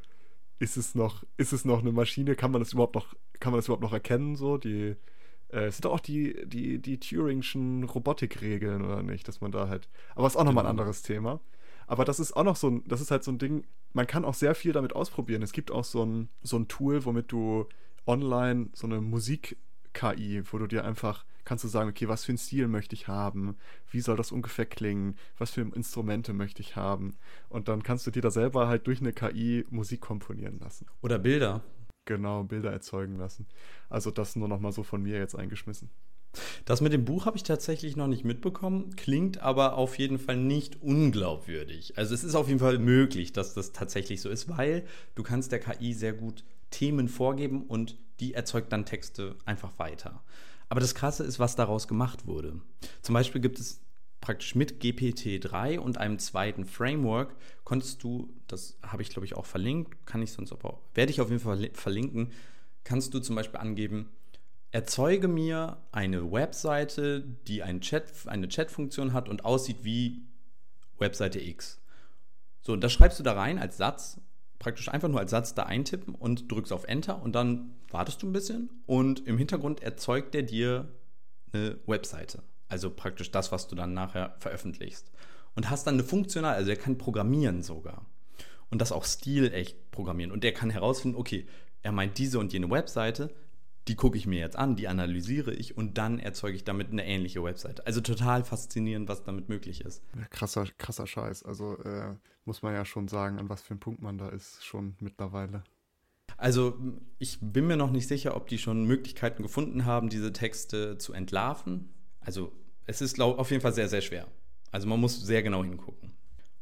Speaker 1: ist es noch, ist es noch eine Maschine? Kann man das überhaupt noch, kann man das überhaupt noch erkennen? So, die, äh, es sind doch auch die, die, die Turingschen Robotikregeln, oder nicht? Dass man da halt. Aber ist auch nochmal ein genau. anderes Thema. Aber das ist auch noch so ein, das ist halt so ein Ding, man kann auch sehr viel damit ausprobieren. Es gibt auch so ein, so ein Tool, womit du online so eine Musik-KI, wo du dir einfach kannst du sagen, okay, was für einen Stil möchte ich haben? Wie soll das ungefähr klingen? Was für Instrumente möchte ich haben? Und dann kannst du dir da selber halt durch eine KI Musik komponieren lassen.
Speaker 2: Oder Bilder.
Speaker 1: Genau, Bilder erzeugen lassen. Also das nur noch mal so von mir jetzt eingeschmissen.
Speaker 2: Das mit dem Buch habe ich tatsächlich noch nicht mitbekommen, klingt aber auf jeden Fall nicht unglaubwürdig. Also es ist auf jeden Fall möglich, dass das tatsächlich so ist, weil du kannst der KI sehr gut Themen vorgeben und die erzeugt dann Texte einfach weiter. Aber das Krasse ist, was daraus gemacht wurde. Zum Beispiel gibt es praktisch mit GPT-3 und einem zweiten Framework konntest du, das habe ich glaube ich auch verlinkt, kann ich sonst aber, werde ich auf jeden Fall verlinken, kannst du zum Beispiel angeben, erzeuge mir eine Webseite, die ein Chat, eine Chat-Funktion hat und aussieht wie Webseite X. So, und das schreibst du da rein als Satz praktisch einfach nur als Satz da eintippen und drückst auf Enter und dann wartest du ein bisschen und im Hintergrund erzeugt er dir eine Webseite. Also praktisch das, was du dann nachher veröffentlichst. Und hast dann eine funktional, also er kann programmieren sogar. Und das auch stilecht programmieren. Und der kann herausfinden, okay, er meint diese und jene Webseite, die gucke ich mir jetzt an, die analysiere ich und dann erzeuge ich damit eine ähnliche Website. Also total faszinierend, was damit möglich ist.
Speaker 1: Krasser, krasser Scheiß. Also äh, muss man ja schon sagen, an was für einem Punkt man da ist, schon mittlerweile.
Speaker 2: Also ich bin mir noch nicht sicher, ob die schon Möglichkeiten gefunden haben, diese Texte zu entlarven. Also es ist glaub, auf jeden Fall sehr, sehr schwer. Also man muss sehr genau hingucken.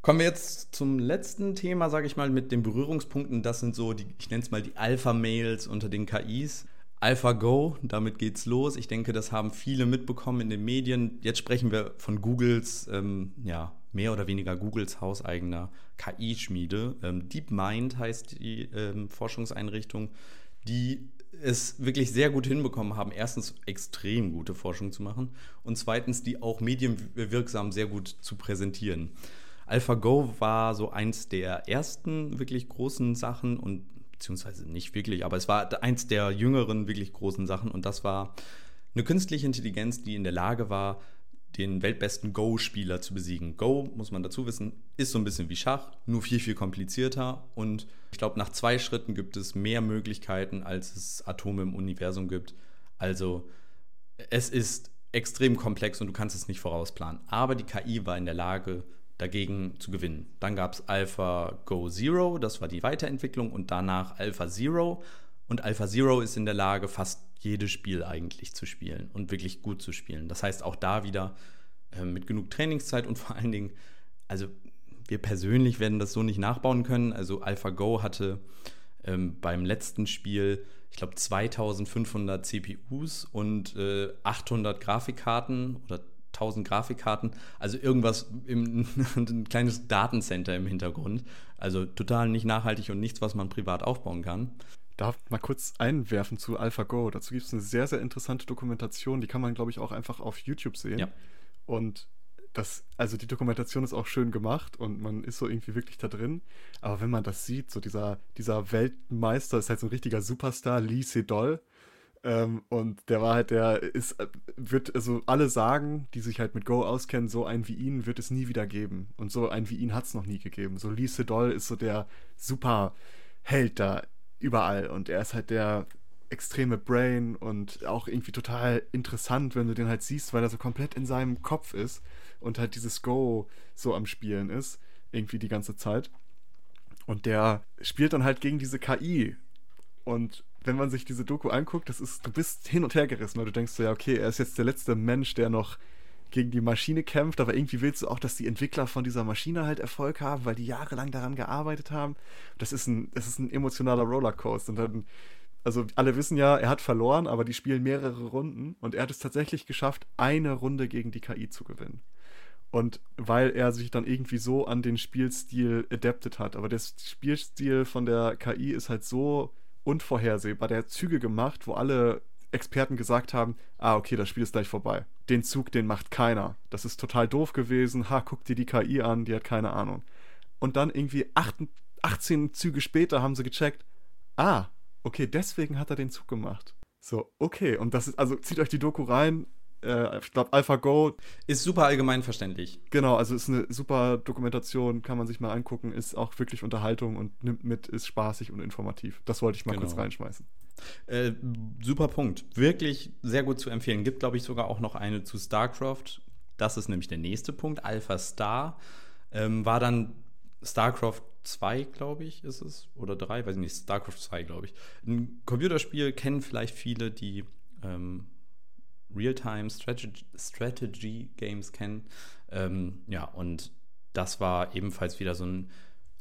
Speaker 2: Kommen wir jetzt zum letzten Thema, sage ich mal, mit den Berührungspunkten. Das sind so die, ich nenne es mal die Alpha-Mails unter den KIs. AlphaGo, damit geht's los. Ich denke, das haben viele mitbekommen in den Medien. Jetzt sprechen wir von Googles, ähm, ja, mehr oder weniger Googles hauseigener KI-Schmiede. Ähm, DeepMind heißt die ähm, Forschungseinrichtung, die es wirklich sehr gut hinbekommen haben, erstens extrem gute Forschung zu machen und zweitens die auch medienwirksam sehr gut zu präsentieren. AlphaGo war so eins der ersten wirklich großen Sachen und beziehungsweise nicht wirklich, aber es war eins der jüngeren wirklich großen Sachen und das war eine künstliche Intelligenz, die in der Lage war, den weltbesten Go-Spieler zu besiegen. Go, muss man dazu wissen, ist so ein bisschen wie Schach, nur viel, viel komplizierter. Und ich glaube, nach zwei Schritten gibt es mehr Möglichkeiten, als es Atome im Universum gibt. Also es ist extrem komplex und du kannst es nicht vorausplanen. Aber die KI war in der Lage, dagegen zu gewinnen. Dann gab es AlphaGo Zero, das war die Weiterentwicklung, und danach Alpha Zero. Und Alpha Zero ist in der Lage, fast jedes Spiel eigentlich zu spielen und wirklich gut zu spielen. Das heißt, auch da wieder äh, mit genug Trainingszeit und *laughs* vor allen Dingen, also wir persönlich werden das so nicht nachbauen können. Also AlphaGo hatte ähm, beim letzten Spiel, ich glaube, 2500 CPUs und äh, 800 Grafikkarten oder 1000 Grafikkarten, also irgendwas im *laughs* ein kleines Datencenter im Hintergrund. Also total nicht nachhaltig und nichts, was man privat aufbauen kann.
Speaker 1: Darf mal kurz einwerfen zu AlphaGo. Dazu gibt es eine sehr, sehr interessante Dokumentation, die kann man, glaube ich, auch einfach auf YouTube sehen. Ja. Und das, also die Dokumentation ist auch schön gemacht und man ist so irgendwie wirklich da drin. Aber wenn man das sieht, so dieser, dieser Weltmeister ist halt so ein richtiger Superstar, Lee Sedol. Ähm, und der war halt, der ist, wird, also alle sagen, die sich halt mit Go auskennen, so einen wie ihn wird es nie wieder geben. Und so einen wie ihn hat es noch nie gegeben. So Lee Sedol ist so der Superheld da überall. Und er ist halt der extreme Brain und auch irgendwie total interessant, wenn du den halt siehst, weil er so komplett in seinem Kopf ist und halt dieses Go so am Spielen ist, irgendwie die ganze Zeit. Und der spielt dann halt gegen diese KI. Und wenn man sich diese Doku anguckt, das ist, du bist hin und her gerissen, weil du denkst so, ja, okay, er ist jetzt der letzte Mensch, der noch gegen die Maschine kämpft, aber irgendwie willst du auch, dass die Entwickler von dieser Maschine halt Erfolg haben, weil die jahrelang daran gearbeitet haben. Das ist ein, das ist ein emotionaler Rollercoaster. Und dann, also alle wissen ja, er hat verloren, aber die spielen mehrere Runden und er hat es tatsächlich geschafft, eine Runde gegen die KI zu gewinnen. Und weil er sich dann irgendwie so an den Spielstil adapted hat. Aber der Spielstil von der KI ist halt so unvorhersehbar. Der hat Züge gemacht, wo alle Experten gesagt haben, ah, okay, das Spiel ist gleich vorbei. Den Zug, den macht keiner. Das ist total doof gewesen. Ha, guck dir die KI an, die hat keine Ahnung. Und dann irgendwie 18 Züge später haben sie gecheckt, ah, okay, deswegen hat er den Zug gemacht. So, okay, und das ist, also zieht euch die Doku rein, äh, ich glaube, AlphaGo.
Speaker 2: Ist super allgemein verständlich.
Speaker 1: Genau, also ist eine super Dokumentation, kann man sich mal angucken, ist auch wirklich Unterhaltung und nimmt mit, ist spaßig und informativ. Das wollte ich mal genau. kurz reinschmeißen.
Speaker 2: Äh, super Punkt. Wirklich sehr gut zu empfehlen. Gibt, glaube ich, sogar auch noch eine zu StarCraft. Das ist nämlich der nächste Punkt. Alpha Star ähm, war dann StarCraft 2, glaube ich, ist es. Oder 3, weiß ich nicht. StarCraft 2, glaube ich. Ein Computerspiel kennen vielleicht viele, die ähm, Real-Time Strategy, Strategy, Games kennen. Ähm, ja, und das war ebenfalls wieder so ein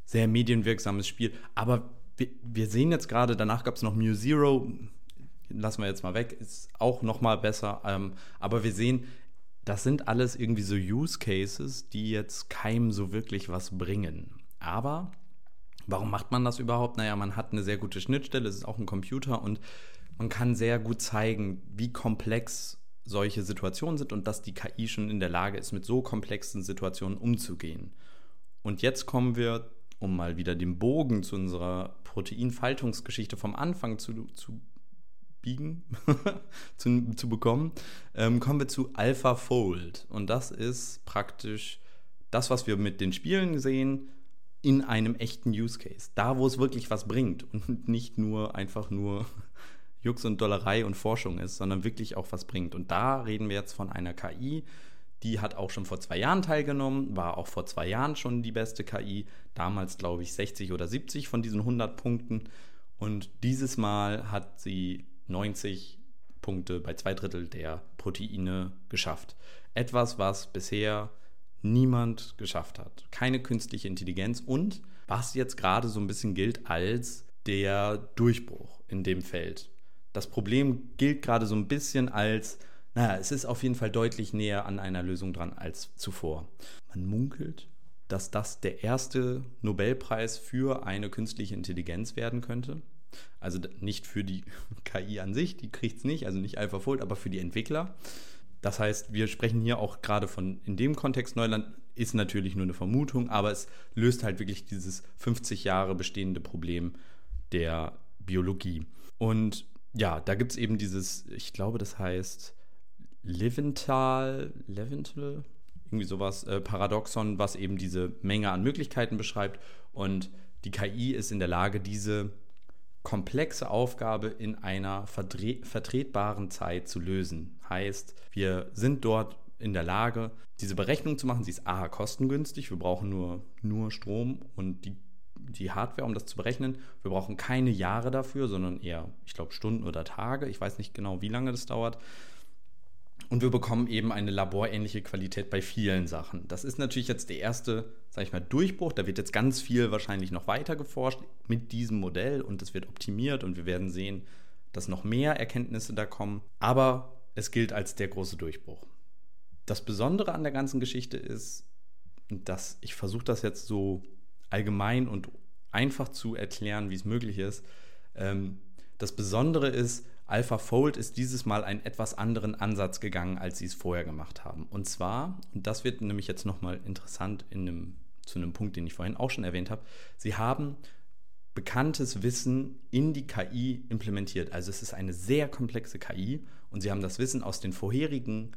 Speaker 2: sehr medienwirksames Spiel. Aber wir, wir sehen jetzt gerade, danach gab es noch Mu Zero, lassen wir jetzt mal weg, ist auch noch mal besser. Ähm, aber wir sehen, das sind alles irgendwie so Use Cases, die jetzt keinem so wirklich was bringen. Aber warum macht man das überhaupt? Naja, man hat eine sehr gute Schnittstelle, es ist auch ein Computer und man kann sehr gut zeigen, wie komplex solche Situationen sind und dass die KI schon in der Lage ist, mit so komplexen Situationen umzugehen. Und jetzt kommen wir, um mal wieder den Bogen zu unserer Proteinfaltungsgeschichte vom Anfang zu, zu biegen, *laughs* zu, zu bekommen, ähm, kommen wir zu AlphaFold. Und das ist praktisch das, was wir mit den Spielen sehen, in einem echten Use Case. Da, wo es wirklich was bringt und *laughs* nicht nur einfach nur Jux und Dollerei und Forschung ist, sondern wirklich auch was bringt. Und da reden wir jetzt von einer KI, die hat auch schon vor zwei Jahren teilgenommen, war auch vor zwei Jahren schon die beste KI. Damals, glaube ich, 60 oder 70 von diesen 100 Punkten. Und dieses Mal hat sie 90 Punkte bei zwei Drittel der Proteine geschafft. Etwas, was bisher niemand geschafft hat. Keine künstliche Intelligenz und was jetzt gerade so ein bisschen gilt als der Durchbruch in dem Feld. Das Problem gilt gerade so ein bisschen als, naja, es ist auf jeden Fall deutlich näher an einer Lösung dran als zuvor. Man munkelt, dass das der erste Nobelpreis für eine künstliche Intelligenz werden könnte. Also nicht für die *laughs* KI an sich, die kriegt es nicht, also nicht AlphaFold, aber für die Entwickler. Das heißt, wir sprechen hier auch gerade von, in dem Kontext Neuland ist natürlich nur eine Vermutung, aber es löst halt wirklich dieses 50 Jahre bestehende Problem der Biologie. Und ja, da gibt es eben dieses, ich glaube, das heißt Leventhal, Leventhal, irgendwie sowas, äh, Paradoxon, was eben diese Menge an Möglichkeiten beschreibt. Und die KI ist in der Lage, diese komplexe Aufgabe in einer vertretbaren Zeit zu lösen. Heißt, wir sind dort in der Lage, diese Berechnung zu machen. Sie ist A, kostengünstig, wir brauchen nur, nur Strom und die, die Hardware, um das zu berechnen. Wir brauchen keine Jahre dafür, sondern eher, ich glaube, Stunden oder Tage. Ich weiß nicht genau, wie lange das dauert. Und wir bekommen eben eine laborähnliche Qualität bei vielen Sachen. Das ist natürlich jetzt der erste, sage ich mal, Durchbruch. Da wird jetzt ganz viel wahrscheinlich noch weiter geforscht mit diesem Modell und es wird optimiert und wir werden sehen, dass noch mehr Erkenntnisse da kommen. Aber es gilt als der große Durchbruch. Das Besondere an der ganzen Geschichte ist, dass ich versuche das jetzt so allgemein und einfach zu erklären, wie es möglich ist. Ähm, das Besondere ist, AlphaFold ist dieses Mal einen etwas anderen Ansatz gegangen, als sie es vorher gemacht haben. Und zwar, und das wird nämlich jetzt nochmal interessant in einem, zu einem Punkt, den ich vorhin auch schon erwähnt habe, sie haben bekanntes Wissen in die KI implementiert. Also es ist eine sehr komplexe KI und sie haben das Wissen aus den vorherigen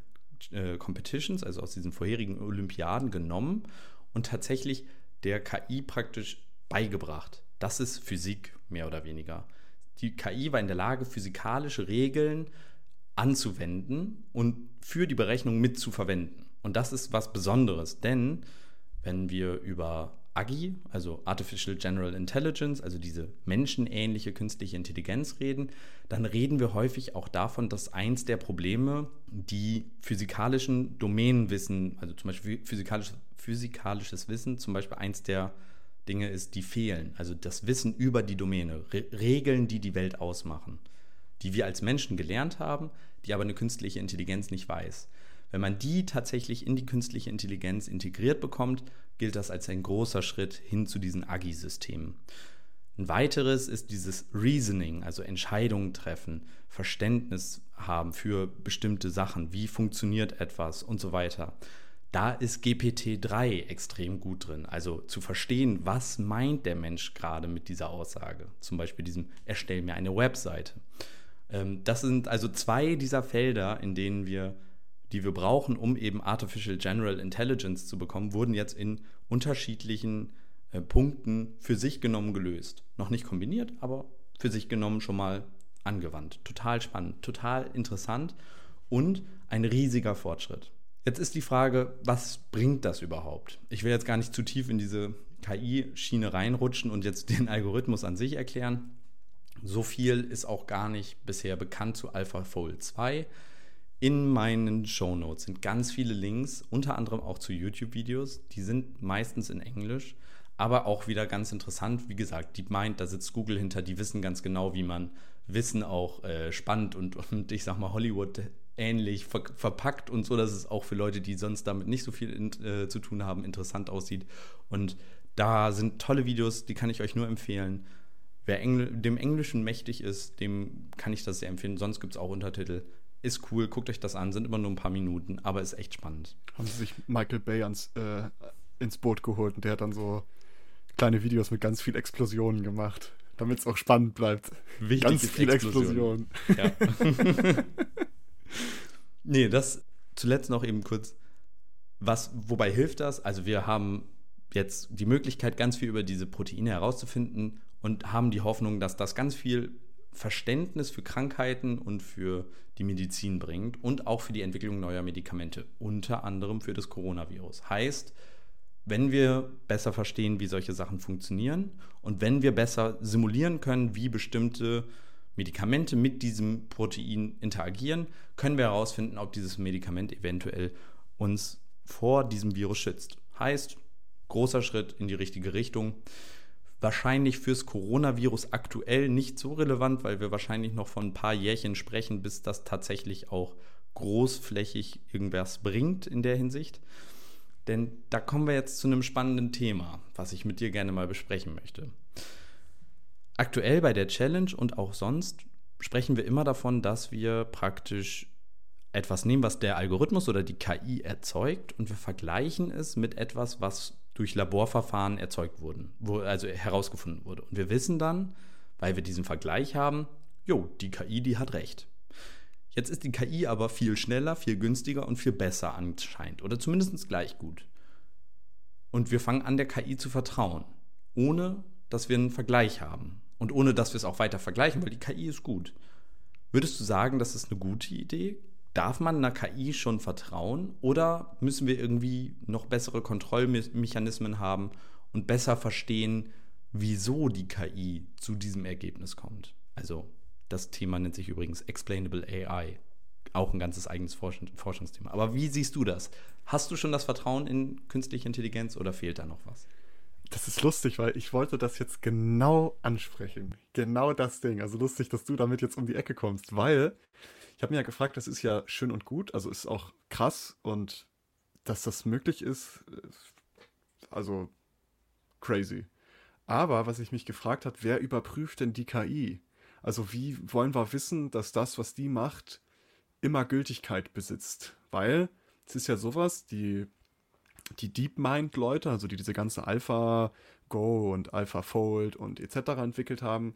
Speaker 2: äh, Competitions, also aus diesen vorherigen Olympiaden genommen und tatsächlich der KI praktisch beigebracht. Das ist Physik mehr oder weniger. Die KI war in der Lage, physikalische Regeln anzuwenden und für die Berechnung mitzuverwenden. Und das ist was Besonderes, denn wenn wir über AGI, also Artificial General Intelligence, also diese menschenähnliche künstliche Intelligenz reden, dann reden wir häufig auch davon, dass eins der Probleme die physikalischen Domänenwissen, also zum Beispiel physikalisch, physikalisches Wissen, zum Beispiel eins der Dinge ist, die fehlen. Also das Wissen über die Domäne, Re Regeln, die die Welt ausmachen, die wir als Menschen gelernt haben, die aber eine künstliche Intelligenz nicht weiß. Wenn man die tatsächlich in die künstliche Intelligenz integriert bekommt, gilt das als ein großer Schritt hin zu diesen AGI-Systemen. Ein weiteres ist dieses Reasoning, also Entscheidungen treffen, Verständnis haben für bestimmte Sachen, wie funktioniert etwas und so weiter. Da ist GPT-3 extrem gut drin, also zu verstehen, was meint der Mensch gerade mit dieser Aussage. Zum Beispiel diesem Erstell mir eine Webseite. Ähm, das sind also zwei dieser Felder, in denen wir die wir brauchen, um eben Artificial General Intelligence zu bekommen, wurden jetzt in unterschiedlichen äh, Punkten für sich genommen gelöst. Noch nicht kombiniert, aber für sich genommen schon mal angewandt. Total spannend, total interessant und ein riesiger Fortschritt. Jetzt ist die Frage, was bringt das überhaupt? Ich will jetzt gar nicht zu tief in diese KI-Schiene reinrutschen und jetzt *laughs* den Algorithmus an sich erklären. So viel ist auch gar nicht bisher bekannt zu AlphaFold 2. In meinen Show Notes sind ganz viele Links, unter anderem auch zu YouTube-Videos. Die sind meistens in Englisch, aber auch wieder ganz interessant. Wie gesagt, DeepMind, da sitzt Google hinter, die wissen ganz genau, wie man Wissen auch äh, spannend und, *laughs* und ich sag mal Hollywood ähnlich ver verpackt und so, dass es auch für Leute, die sonst damit nicht so viel in, äh, zu tun haben, interessant aussieht. Und da sind tolle Videos, die kann ich euch nur empfehlen. Wer Engl dem Englischen mächtig ist, dem kann ich das sehr empfehlen. Sonst gibt es auch Untertitel ist cool, guckt euch das an, sind immer nur ein paar Minuten, aber ist echt spannend.
Speaker 1: Haben sie sich Michael Bay ans, äh, ins Boot geholt und der hat dann so kleine Videos mit ganz viel Explosionen gemacht, damit es auch spannend bleibt.
Speaker 2: Wichtig ganz viel Explosion. Explosion. Ja. *laughs* *laughs* nee, das zuletzt noch eben kurz. Was, wobei hilft das? Also wir haben jetzt die Möglichkeit, ganz viel über diese Proteine herauszufinden und haben die Hoffnung, dass das ganz viel Verständnis für Krankheiten und für die Medizin bringt und auch für die Entwicklung neuer Medikamente, unter anderem für das Coronavirus. Heißt, wenn wir besser verstehen, wie solche Sachen funktionieren und wenn wir besser simulieren können, wie bestimmte Medikamente mit diesem Protein interagieren, können wir herausfinden, ob dieses Medikament eventuell uns vor diesem Virus schützt. Heißt, großer Schritt in die richtige Richtung wahrscheinlich fürs Coronavirus aktuell nicht so relevant, weil wir wahrscheinlich noch von ein paar Jährchen sprechen, bis das tatsächlich auch großflächig irgendwas bringt in der Hinsicht. Denn da kommen wir jetzt zu einem spannenden Thema, was ich mit dir gerne mal besprechen möchte. Aktuell bei der Challenge und auch sonst sprechen wir immer davon, dass wir praktisch etwas nehmen, was der Algorithmus oder die KI erzeugt und wir vergleichen es mit etwas, was durch Laborverfahren erzeugt wurden, wo, also herausgefunden wurde. Und wir wissen dann, weil wir diesen Vergleich haben, jo, die KI, die hat recht. Jetzt ist die KI aber viel schneller, viel günstiger und viel besser anscheinend oder zumindest gleich gut. Und wir fangen an, der KI zu vertrauen, ohne dass wir einen Vergleich haben und ohne dass wir es auch weiter vergleichen, weil die KI ist gut. Würdest du sagen, das ist eine gute Idee, darf man einer KI schon vertrauen oder müssen wir irgendwie noch bessere Kontrollmechanismen haben und besser verstehen, wieso die KI zu diesem Ergebnis kommt? Also das Thema nennt sich übrigens Explainable AI. Auch ein ganzes eigenes Forschungsthema. Aber wie siehst du das? Hast du schon das Vertrauen in künstliche Intelligenz oder fehlt da noch was?
Speaker 1: Das ist lustig, weil ich wollte das jetzt genau ansprechen. Genau das Ding. Also lustig, dass du damit jetzt um die Ecke kommst, weil ich habe mir ja gefragt, das ist ja schön und gut, also ist auch krass und dass das möglich ist, also crazy. Aber was ich mich gefragt habe, wer überprüft denn die KI? Also wie wollen wir wissen, dass das, was die macht, immer Gültigkeit besitzt? Weil es ist ja sowas, die, die DeepMind-Leute, also die diese ganze AlphaGo und AlphaFold und etc. entwickelt haben,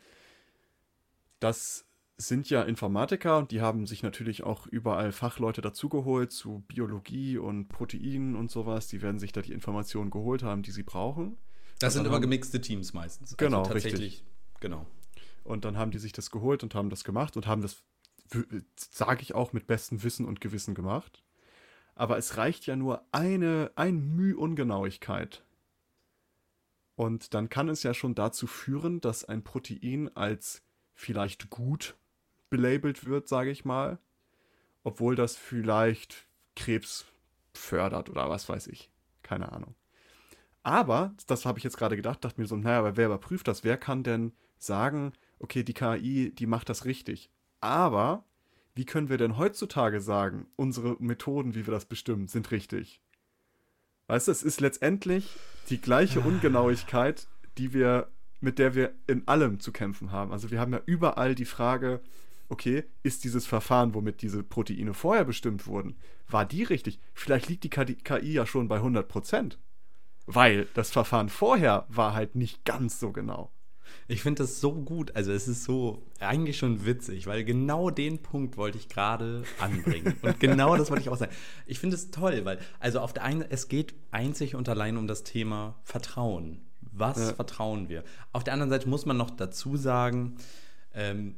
Speaker 1: das sind ja Informatiker und die haben sich natürlich auch überall Fachleute dazugeholt zu Biologie und Proteinen und sowas. Die werden sich da die Informationen geholt haben, die sie brauchen.
Speaker 2: Das sind immer gemixte Teams meistens.
Speaker 1: Also genau, also tatsächlich. Richtig.
Speaker 2: Genau.
Speaker 1: Und dann haben die sich das geholt und haben das gemacht und haben das, sage ich auch, mit bestem Wissen und Gewissen gemacht. Aber es reicht ja nur eine, ein Müh Ungenauigkeit. Und dann kann es ja schon dazu führen, dass ein Protein als vielleicht gut belabelt wird, sage ich mal. Obwohl das vielleicht Krebs fördert oder was weiß ich. Keine Ahnung. Aber, das habe ich jetzt gerade gedacht, dachte mir so, naja, aber wer überprüft das? Wer kann denn sagen, okay, die KI, die macht das richtig. Aber wie können wir denn heutzutage sagen, unsere Methoden, wie wir das bestimmen, sind richtig? Weißt du, es ist letztendlich die gleiche ah. Ungenauigkeit, die wir, mit der wir in allem zu kämpfen haben. Also wir haben ja überall die Frage, okay, ist dieses Verfahren, womit diese Proteine vorher bestimmt wurden, war die richtig? Vielleicht liegt die KI ja schon bei 100 Prozent. Weil das Verfahren vorher war halt nicht ganz so genau.
Speaker 2: Ich finde das so gut. Also es ist so eigentlich schon witzig, weil genau den Punkt wollte ich gerade anbringen. Und *laughs* genau das wollte ich auch sagen. Ich finde es toll, weil also auf der einen, es geht einzig und allein um das Thema Vertrauen. Was ja. vertrauen wir? Auf der anderen Seite muss man noch dazu sagen, ähm,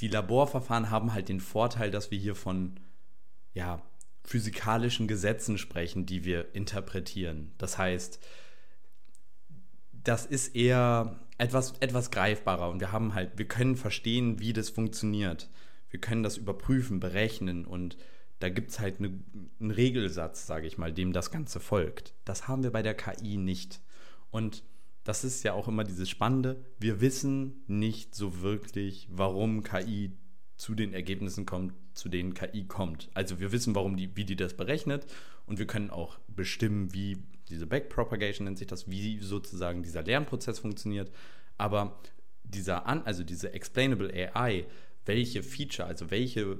Speaker 2: die Laborverfahren haben halt den Vorteil, dass wir hier von ja, physikalischen Gesetzen sprechen, die wir interpretieren. Das heißt, das ist eher etwas, etwas greifbarer und wir haben halt, wir können verstehen, wie das funktioniert. Wir können das überprüfen, berechnen und da gibt es halt eine, einen Regelsatz, sage ich mal, dem das Ganze folgt. Das haben wir bei der KI nicht. Und das ist ja auch immer dieses Spannende. Wir wissen nicht so wirklich, warum KI zu den Ergebnissen kommt, zu denen KI kommt. Also wir wissen, warum die, wie die das berechnet und wir können auch bestimmen, wie diese Backpropagation nennt sich das, wie sozusagen dieser Lernprozess funktioniert. Aber dieser an, also diese Explainable AI, welche Feature, also welche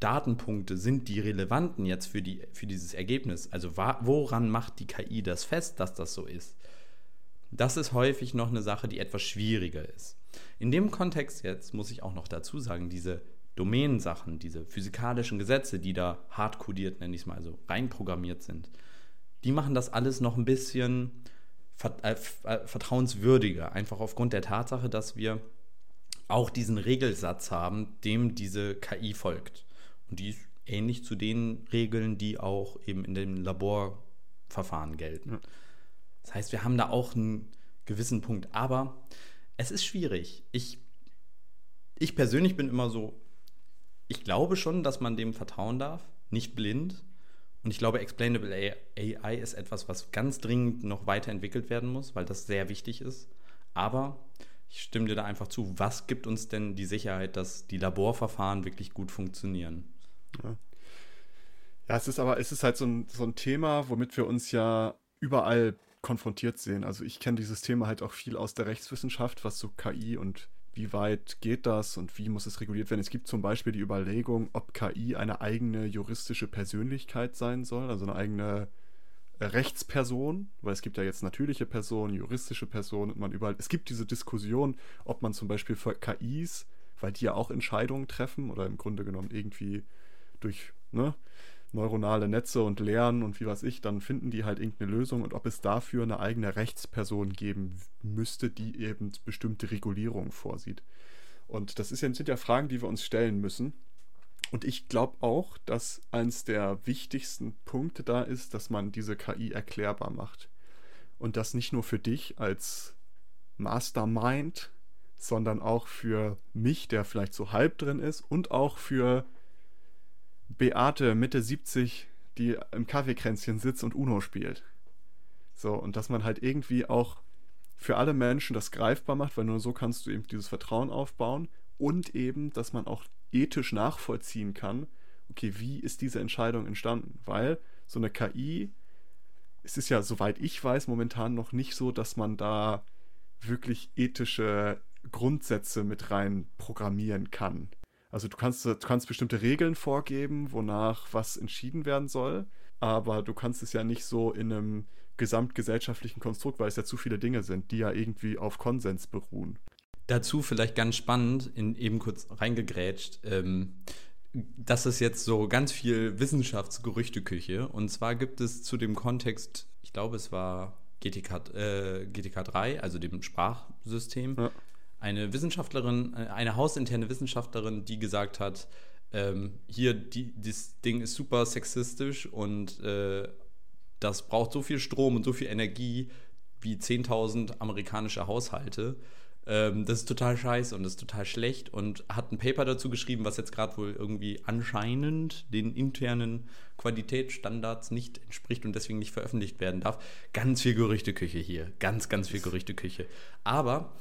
Speaker 2: Datenpunkte sind die relevanten jetzt für, die, für dieses Ergebnis? Also woran macht die KI das fest, dass das so ist? Das ist häufig noch eine Sache, die etwas schwieriger ist. In dem Kontext jetzt muss ich auch noch dazu sagen, diese Domänensachen, diese physikalischen Gesetze, die da hardcodiert, nenne ich es mal, also reinprogrammiert sind, die machen das alles noch ein bisschen äh, äh, vertrauenswürdiger, einfach aufgrund der Tatsache, dass wir auch diesen Regelsatz haben, dem diese KI folgt. Und die ist ähnlich zu den Regeln, die auch eben in dem Laborverfahren gelten. Das heißt, wir haben da auch einen gewissen Punkt. Aber es ist schwierig. Ich, ich persönlich bin immer so, ich glaube schon, dass man dem vertrauen darf, nicht blind. Und ich glaube, Explainable AI ist etwas, was ganz dringend noch weiterentwickelt werden muss, weil das sehr wichtig ist. Aber ich stimme dir da einfach zu. Was gibt uns denn die Sicherheit, dass die Laborverfahren wirklich gut funktionieren?
Speaker 1: Ja, ja es ist aber, es ist halt so ein, so ein Thema, womit wir uns ja überall konfrontiert sehen. Also ich kenne dieses Thema halt auch viel aus der Rechtswissenschaft, was so KI und wie weit geht das und wie muss es reguliert werden. Es gibt zum Beispiel die Überlegung, ob KI eine eigene juristische Persönlichkeit sein soll, also eine eigene Rechtsperson, weil es gibt ja jetzt natürliche Personen, juristische Personen und man überall. Es gibt diese Diskussion, ob man zum Beispiel für KIs, weil die ja auch Entscheidungen treffen oder im Grunde genommen irgendwie durch ne, neuronale Netze und Lernen und wie weiß ich, dann finden die halt irgendeine Lösung und ob es dafür eine eigene Rechtsperson geben müsste, die eben bestimmte Regulierung vorsieht. Und das ja, sind ja Fragen, die wir uns stellen müssen. Und ich glaube auch, dass eins der wichtigsten Punkte da ist, dass man diese KI erklärbar macht. Und das nicht nur für dich als Mastermind, sondern auch für mich, der vielleicht so halb drin ist, und auch für Beate Mitte 70, die im Kaffeekränzchen sitzt und Uno spielt. So, und dass man halt irgendwie auch für alle Menschen das greifbar macht, weil nur so kannst du eben dieses Vertrauen aufbauen und eben, dass man auch ethisch nachvollziehen kann, okay, wie ist diese Entscheidung entstanden? Weil so eine KI, es ist ja, soweit ich weiß, momentan noch nicht so, dass man da wirklich ethische Grundsätze mit rein programmieren kann. Also du kannst, du kannst bestimmte Regeln vorgeben, wonach was entschieden werden soll, aber du kannst es ja nicht so in einem gesamtgesellschaftlichen Konstrukt, weil es ja zu viele Dinge sind, die ja irgendwie auf Konsens beruhen.
Speaker 2: Dazu vielleicht ganz spannend, in eben kurz reingegrätscht, ähm, das ist jetzt so ganz viel Wissenschaftsgerüchteküche. Und zwar gibt es zu dem Kontext, ich glaube, es war GTK, äh, GTK 3, also dem Sprachsystem, ja. Eine Wissenschaftlerin, äh, eine hausinterne Wissenschaftlerin, die gesagt hat, ähm, hier, die, das Ding ist super sexistisch und äh, das braucht so viel Strom und so viel Energie wie 10.000 amerikanische Haushalte. Ähm, das ist total scheiße und das ist total schlecht und hat ein Paper dazu geschrieben, was jetzt gerade wohl irgendwie anscheinend den internen Qualitätsstandards nicht entspricht und deswegen nicht veröffentlicht werden darf. Ganz viel Gerüchteküche hier. Ganz, ganz viel Gerüchteküche. Aber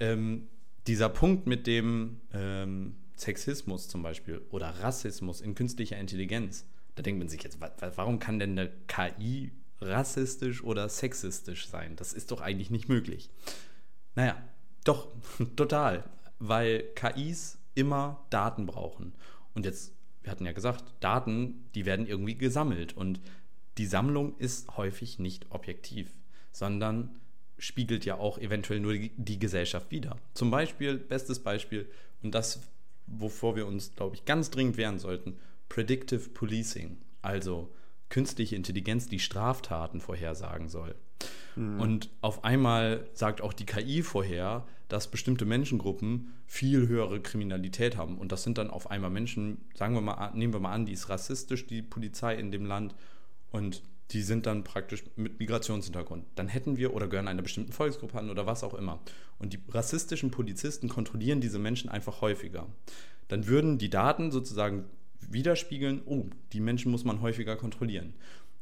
Speaker 2: ähm, dieser Punkt mit dem ähm, Sexismus zum Beispiel oder Rassismus in künstlicher Intelligenz, da denkt man sich jetzt, warum kann denn eine KI rassistisch oder sexistisch sein? Das ist doch eigentlich nicht möglich. Naja, doch, *laughs* total. Weil KIs immer Daten brauchen. Und jetzt, wir hatten ja gesagt, Daten, die werden irgendwie gesammelt. Und die Sammlung ist häufig nicht objektiv, sondern spiegelt ja auch eventuell nur die, die Gesellschaft wider. Zum Beispiel, bestes Beispiel, und das, wovor wir uns, glaube ich, ganz dringend wehren sollten, Predictive Policing, also künstliche Intelligenz, die Straftaten vorhersagen soll. Mhm. Und auf einmal sagt auch die KI vorher, dass bestimmte Menschengruppen viel höhere Kriminalität haben. Und das sind dann auf einmal Menschen, sagen wir mal, nehmen wir mal an, die ist rassistisch, die Polizei in dem Land. Und die sind dann praktisch mit Migrationshintergrund. Dann hätten wir oder gehören einer bestimmten Volksgruppe an oder was auch immer. Und die rassistischen Polizisten kontrollieren diese Menschen einfach häufiger. Dann würden die Daten sozusagen widerspiegeln, oh, die Menschen muss man häufiger kontrollieren.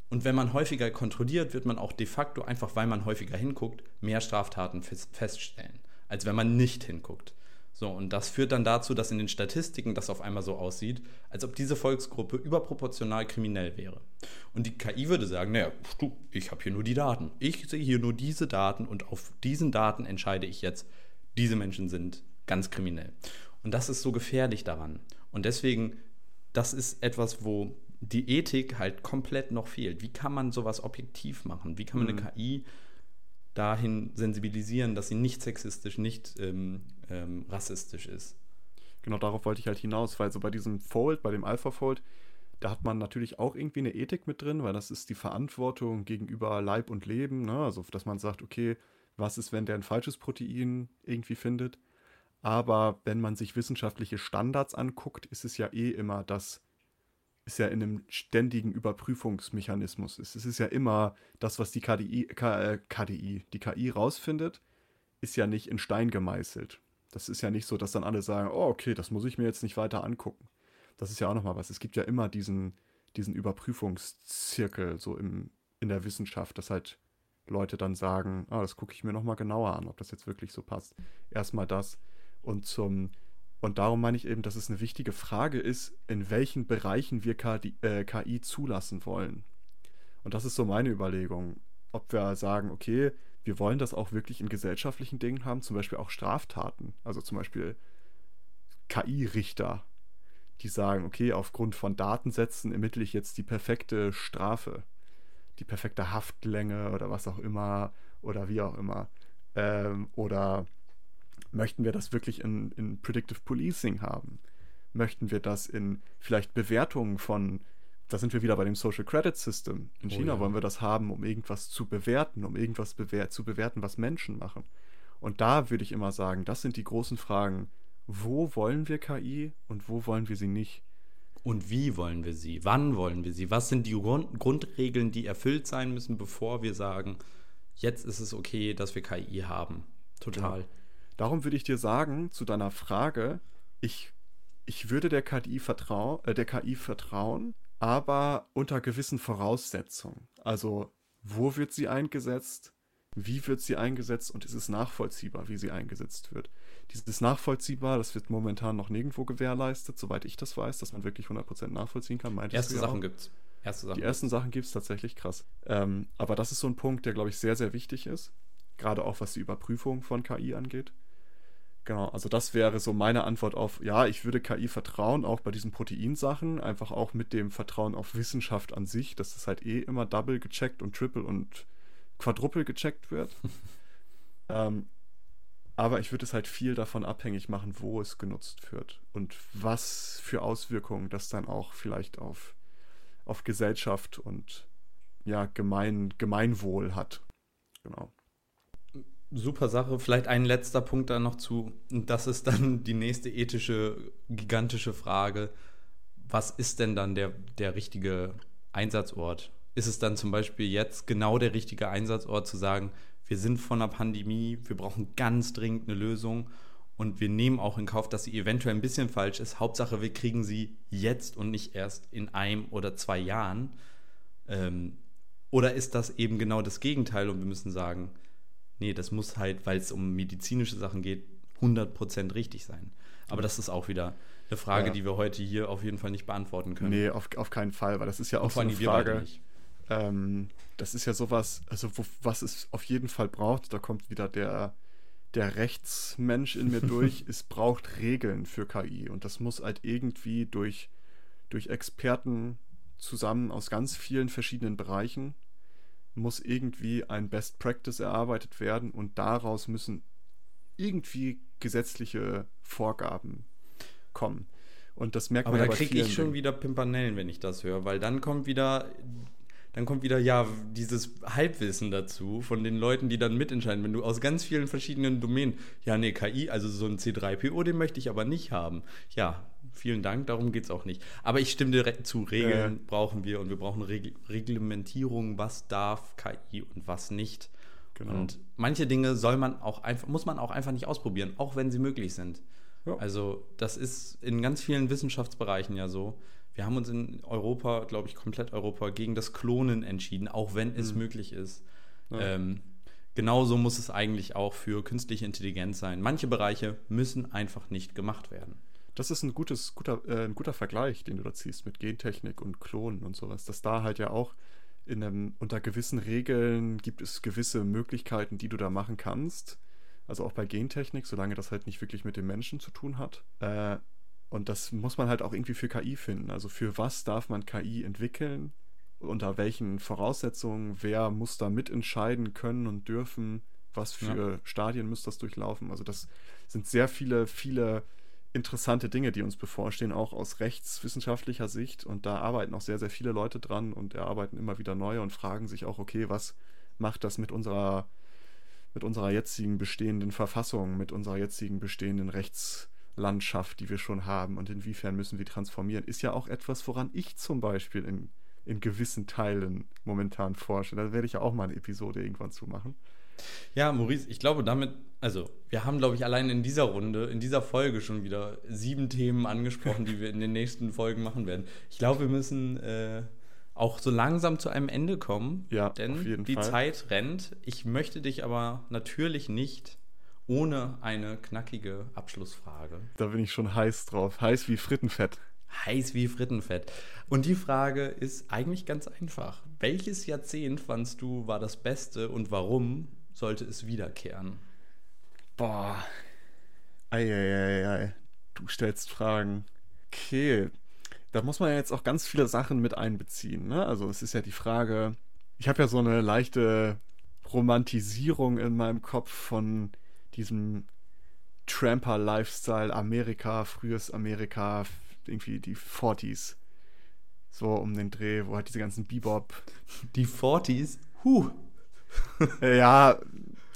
Speaker 2: Und wenn man häufiger kontrolliert, wird man auch de facto, einfach weil man häufiger hinguckt, mehr Straftaten feststellen, als wenn man nicht hinguckt. So, und das führt dann dazu, dass in den Statistiken das auf einmal so aussieht, als ob diese Volksgruppe überproportional kriminell wäre. Und die KI würde sagen, naja, ich habe hier nur die Daten. Ich sehe hier nur diese Daten und auf diesen Daten entscheide ich jetzt, diese Menschen sind ganz kriminell. Und das ist so gefährlich daran. Und deswegen das ist etwas, wo die Ethik halt komplett noch fehlt. Wie kann man sowas objektiv machen? Wie kann man mhm. eine KI dahin sensibilisieren, dass sie nicht sexistisch, nicht ähm, ähm, rassistisch ist?
Speaker 1: Genau darauf wollte ich halt hinaus, weil so bei diesem Fold, bei dem AlphaFold, da hat man natürlich auch irgendwie eine Ethik mit drin, weil das ist die Verantwortung gegenüber Leib und Leben. Ne? Also, dass man sagt, okay, was ist, wenn der ein falsches Protein irgendwie findet? Aber wenn man sich wissenschaftliche Standards anguckt, ist es ja eh immer das, ist ja in einem ständigen Überprüfungsmechanismus. Es ist ja immer das, was die KDI, K, äh, KDI, die KI rausfindet, ist ja nicht in Stein gemeißelt. Das ist ja nicht so, dass dann alle sagen, oh, okay, das muss ich mir jetzt nicht weiter angucken. Das ist ja auch nochmal was. Es gibt ja immer diesen, diesen Überprüfungszirkel so im, in der Wissenschaft, dass halt Leute dann sagen, ah, das gucke ich mir nochmal genauer an, ob das jetzt wirklich so passt. Erstmal das und zum und darum meine ich eben, dass es eine wichtige Frage ist, in welchen Bereichen wir KI, äh, KI zulassen wollen. Und das ist so meine Überlegung, ob wir sagen, okay, wir wollen das auch wirklich in gesellschaftlichen Dingen haben, zum Beispiel auch Straftaten, also zum Beispiel KI-Richter, die sagen, okay, aufgrund von Datensätzen ermittle ich jetzt die perfekte Strafe, die perfekte Haftlänge oder was auch immer oder wie auch immer. Ähm, oder Möchten wir das wirklich in, in Predictive Policing haben? Möchten wir das in vielleicht Bewertungen von, da sind wir wieder bei dem Social Credit System. In oh, China ja. wollen wir das haben, um irgendwas zu bewerten, um irgendwas bewer zu bewerten, was Menschen machen. Und da würde ich immer sagen, das sind die großen Fragen. Wo wollen wir KI und wo wollen wir sie nicht?
Speaker 2: Und wie wollen wir sie? Wann wollen wir sie? Was sind die Grund Grundregeln, die erfüllt sein müssen, bevor wir sagen, jetzt ist es okay, dass wir KI haben? Total.
Speaker 1: Genau. Darum würde ich dir sagen, zu deiner Frage, ich, ich würde der KI, vertrau äh, der KI vertrauen, aber unter gewissen Voraussetzungen. Also, wo wird sie eingesetzt? Wie wird sie eingesetzt und ist es nachvollziehbar, wie sie eingesetzt wird? Dieses nachvollziehbar, das wird momentan noch nirgendwo gewährleistet, soweit ich das weiß, dass man wirklich 100% nachvollziehen kann.
Speaker 2: Erste Sachen gibt es.
Speaker 1: Erste Sachen Die ersten Sachen gibt es tatsächlich krass. Ähm, aber das ist so ein Punkt, der, glaube ich, sehr, sehr wichtig ist. Gerade auch was die Überprüfung von KI angeht. Genau, also das wäre so meine Antwort auf, ja, ich würde KI vertrauen, auch bei diesen Proteinsachen, einfach auch mit dem Vertrauen auf Wissenschaft an sich, dass das halt eh immer double gecheckt und triple und quadruple gecheckt wird. *laughs* ähm, aber ich würde es halt viel davon abhängig machen, wo es genutzt wird und was für Auswirkungen das dann auch vielleicht auf, auf Gesellschaft und ja, Gemein, Gemeinwohl hat. Genau
Speaker 2: super Sache. Vielleicht ein letzter Punkt da noch zu. Das ist dann die nächste ethische, gigantische Frage. Was ist denn dann der, der richtige Einsatzort? Ist es dann zum Beispiel jetzt genau der richtige Einsatzort zu sagen, wir sind von einer Pandemie, wir brauchen ganz dringend eine Lösung und wir nehmen auch in Kauf, dass sie eventuell ein bisschen falsch ist. Hauptsache, wir kriegen sie jetzt und nicht erst in einem oder zwei Jahren. Ähm, oder ist das eben genau das Gegenteil und wir müssen sagen, nee, das muss halt, weil es um medizinische Sachen geht, 100% richtig sein. Aber das ist auch wieder eine Frage, ja. die wir heute hier auf jeden Fall nicht beantworten können.
Speaker 1: Nee, auf, auf keinen Fall, weil das ist ja auch so eine Frage. Ähm, das ist ja sowas, also wo, was es auf jeden Fall braucht, da kommt wieder der, der Rechtsmensch in mir *laughs* durch, es braucht Regeln für KI und das muss halt irgendwie durch, durch Experten zusammen aus ganz vielen verschiedenen Bereichen muss irgendwie ein Best Practice erarbeitet werden und daraus müssen irgendwie gesetzliche Vorgaben kommen. Und das merkt
Speaker 2: Aber
Speaker 1: man
Speaker 2: da kriege ich schon wieder Pimpanellen, wenn ich das höre, weil dann kommt wieder dann kommt wieder ja dieses Halbwissen dazu von den Leuten, die dann mitentscheiden. Wenn du aus ganz vielen verschiedenen Domänen, ja, nee, KI, also so ein C3PO, den möchte ich aber nicht haben. Ja, vielen Dank, darum geht es auch nicht. Aber ich stimme dir zu, Regeln ja. brauchen wir und wir brauchen Reg Reglementierung, was darf KI und was nicht. Genau. Und manche Dinge soll man auch einfach, muss man auch einfach nicht ausprobieren, auch wenn sie möglich sind. Ja. Also, das ist in ganz vielen Wissenschaftsbereichen ja so. Wir haben uns in Europa, glaube ich, komplett Europa gegen das Klonen entschieden, auch wenn es mhm. möglich ist. Ja. Ähm, genauso muss es eigentlich auch für künstliche Intelligenz sein. Manche Bereiche müssen einfach nicht gemacht werden.
Speaker 1: Das ist ein, gutes, guter, äh, ein guter Vergleich, den du da ziehst mit Gentechnik und Klonen und sowas. Dass da halt ja auch in einem, unter gewissen Regeln gibt es gewisse Möglichkeiten, die du da machen kannst. Also auch bei Gentechnik, solange das halt nicht wirklich mit dem Menschen zu tun hat. Äh, und das muss man halt auch irgendwie für KI finden. Also für was darf man KI entwickeln? Unter welchen Voraussetzungen? Wer muss da mitentscheiden können und dürfen? Was für ja. Stadien muss das durchlaufen? Also das sind sehr viele, viele interessante Dinge, die uns bevorstehen, auch aus rechtswissenschaftlicher Sicht. Und da arbeiten auch sehr, sehr viele Leute dran und erarbeiten immer wieder neue und fragen sich auch, okay, was macht das mit unserer, mit unserer jetzigen bestehenden Verfassung, mit unserer jetzigen bestehenden Rechts Landschaft, die wir schon haben und inwiefern müssen wir transformieren, ist ja auch etwas, woran ich zum Beispiel in, in gewissen Teilen momentan forsche. Da werde ich ja auch mal eine Episode irgendwann zu machen.
Speaker 2: Ja, Maurice, ich glaube damit, also wir haben, glaube ich, allein in dieser Runde, in dieser Folge schon wieder sieben Themen angesprochen, die wir in den nächsten Folgen machen werden. Ich glaube, wir müssen äh, auch so langsam zu einem Ende kommen,
Speaker 1: ja,
Speaker 2: denn die Fall. Zeit rennt. Ich möchte dich aber natürlich nicht ohne eine knackige Abschlussfrage.
Speaker 1: Da bin ich schon heiß drauf. Heiß wie Frittenfett.
Speaker 2: Heiß wie Frittenfett. Und die Frage ist eigentlich ganz einfach. Welches Jahrzehnt fandst du war das Beste und warum sollte es wiederkehren?
Speaker 1: Boah. Eieiei. Du stellst Fragen. Okay. Da muss man ja jetzt auch ganz viele Sachen mit einbeziehen. Ne? Also es ist ja die Frage, ich habe ja so eine leichte Romantisierung in meinem Kopf von diesem Tramper-Lifestyle Amerika, frühes Amerika, irgendwie die 40s. So um den Dreh, wo halt diese ganzen Bebop.
Speaker 2: Die 40s? Huh. *laughs*
Speaker 1: ja.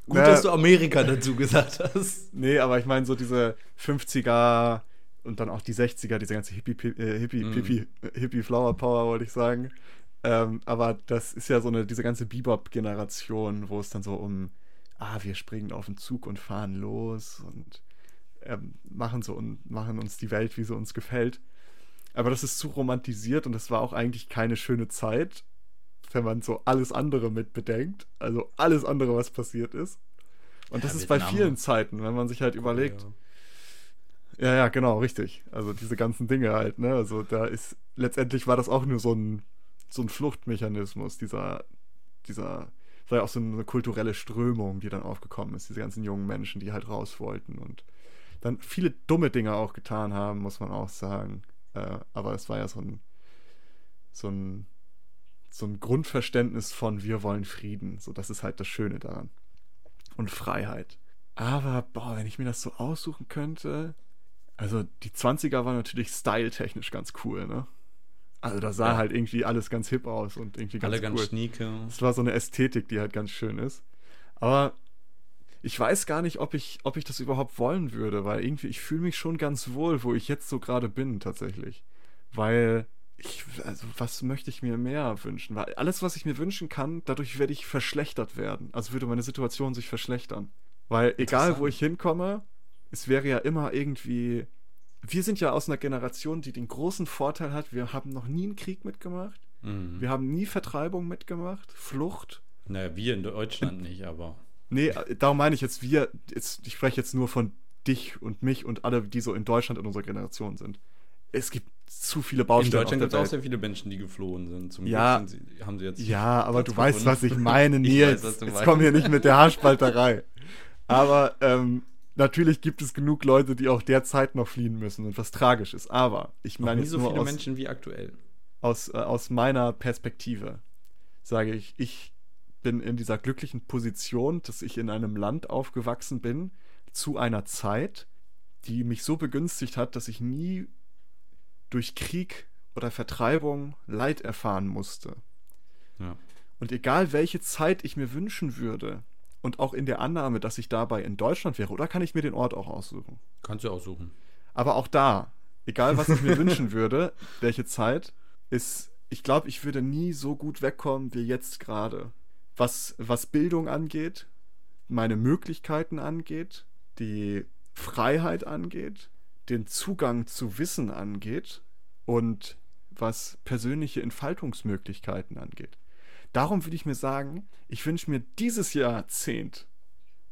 Speaker 2: Gut, ne, dass du Amerika dazu gesagt hast.
Speaker 1: Nee, aber ich meine so diese 50er und dann auch die 60er, diese ganze Hippie, äh, Hippie,
Speaker 2: Mhm.
Speaker 1: Hippie, Hippie Flower Power, wollte ich sagen. Ähm, aber das ist ja so eine, diese ganze Bebop-Generation, wo es dann so um, ah, wir springen auf den Zug und fahren los und ähm, machen so und machen uns die Welt, wie sie uns gefällt. Aber das ist zu romantisiert und das war auch eigentlich keine schöne Zeit, wenn man so alles andere mit bedenkt. Also alles andere, was passiert ist. Und
Speaker 2: Ja,
Speaker 1: das ist bei vielen Zeiten, wenn man sich halt überlegt, ja, ja, genau, richtig. Also diese ganzen Dinge halt, ne? Also da ist, letztendlich war das auch nur so ein, so ein Fluchtmechanismus, dieser, dieser, war ja auch so eine kulturelle Strömung, die dann aufgekommen ist, diese ganzen jungen Menschen, die halt raus wollten und dann viele dumme Dinge auch getan haben, muss man auch sagen. Äh, aber es war ja so ein, so ein, so ein Grundverständnis von wir wollen Frieden. So, das ist halt das Schöne daran. Und Freiheit. Aber, boah, wenn ich mir das so aussuchen könnte. Also, die 20er waren natürlich styletechnisch ganz cool, ne? Also, da sah
Speaker 2: Ja.
Speaker 1: halt irgendwie alles ganz hip aus und irgendwie ganz
Speaker 2: Alle ganz
Speaker 1: cool.
Speaker 2: schnieke.
Speaker 1: Es war so eine Ästhetik, die halt ganz schön ist. Aber ich weiß gar nicht, ob ich, ob ich das überhaupt wollen würde, weil irgendwie, ich fühle mich schon ganz wohl, wo ich jetzt so gerade bin, tatsächlich. Weil ich, also, was möchte ich mir mehr wünschen? Weil alles, was ich mir wünschen kann, dadurch werde ich verschlechtert werden. Also würde meine Situation sich verschlechtern. Weil egal, wo ich hinkomme, es wäre ja immer irgendwie. Wir sind ja aus einer Generation, die den großen Vorteil hat, wir haben noch nie einen Krieg mitgemacht.
Speaker 2: Mhm.
Speaker 1: Wir haben nie Vertreibung mitgemacht, Flucht.
Speaker 2: Naja, wir in Deutschland *laughs* nicht, aber.
Speaker 1: Nee, äh, darum meine ich jetzt, wir, jetzt, ich spreche jetzt nur von dich und mich und alle, die so in Deutschland in unserer Generation sind. Es gibt zu viele
Speaker 2: In
Speaker 1: Baustellen.
Speaker 2: Deutschland gibt es auch sehr viele Menschen, die geflohen sind. Zum
Speaker 1: Ja.
Speaker 2: Sind sie, haben sie jetzt.
Speaker 1: Ja, aber du weißt, was ich *laughs* meine,
Speaker 2: Ich
Speaker 1: Nils.
Speaker 2: weiß, was du
Speaker 1: jetzt komm hier nicht mit der Haarspalterei. Aber ähm, natürlich gibt es genug Leute, die auch derzeit noch fliehen müssen und was tragisch ist. Aber ich meine
Speaker 2: nie so viele
Speaker 1: aus,
Speaker 2: Menschen wie aktuell.
Speaker 1: aus, äh, aus meiner Perspektive sage ich, ich bin in dieser glücklichen Position, dass ich in einem Land aufgewachsen bin, zu einer Zeit, die mich so begünstigt hat, dass ich nie durch Krieg oder Vertreibung Leid erfahren musste.
Speaker 2: Ja.
Speaker 1: Und egal welche Zeit ich mir wünschen würde, und auch in der Annahme, dass ich dabei in Deutschland wäre, oder kann ich mir den Ort auch aussuchen?
Speaker 2: Kannst du aussuchen.
Speaker 1: Aber auch da, egal was ich mir wünschen würde, *laughs* welche Zeit, ist, ich glaube, ich würde nie so gut wegkommen wie jetzt gerade. Was, was Bildung angeht, meine Möglichkeiten angeht, die Freiheit angeht, den Zugang zu Wissen angeht und was persönliche Entfaltungsmöglichkeiten angeht. Darum würde ich mir sagen, ich wünsche mir dieses Jahrzehnt,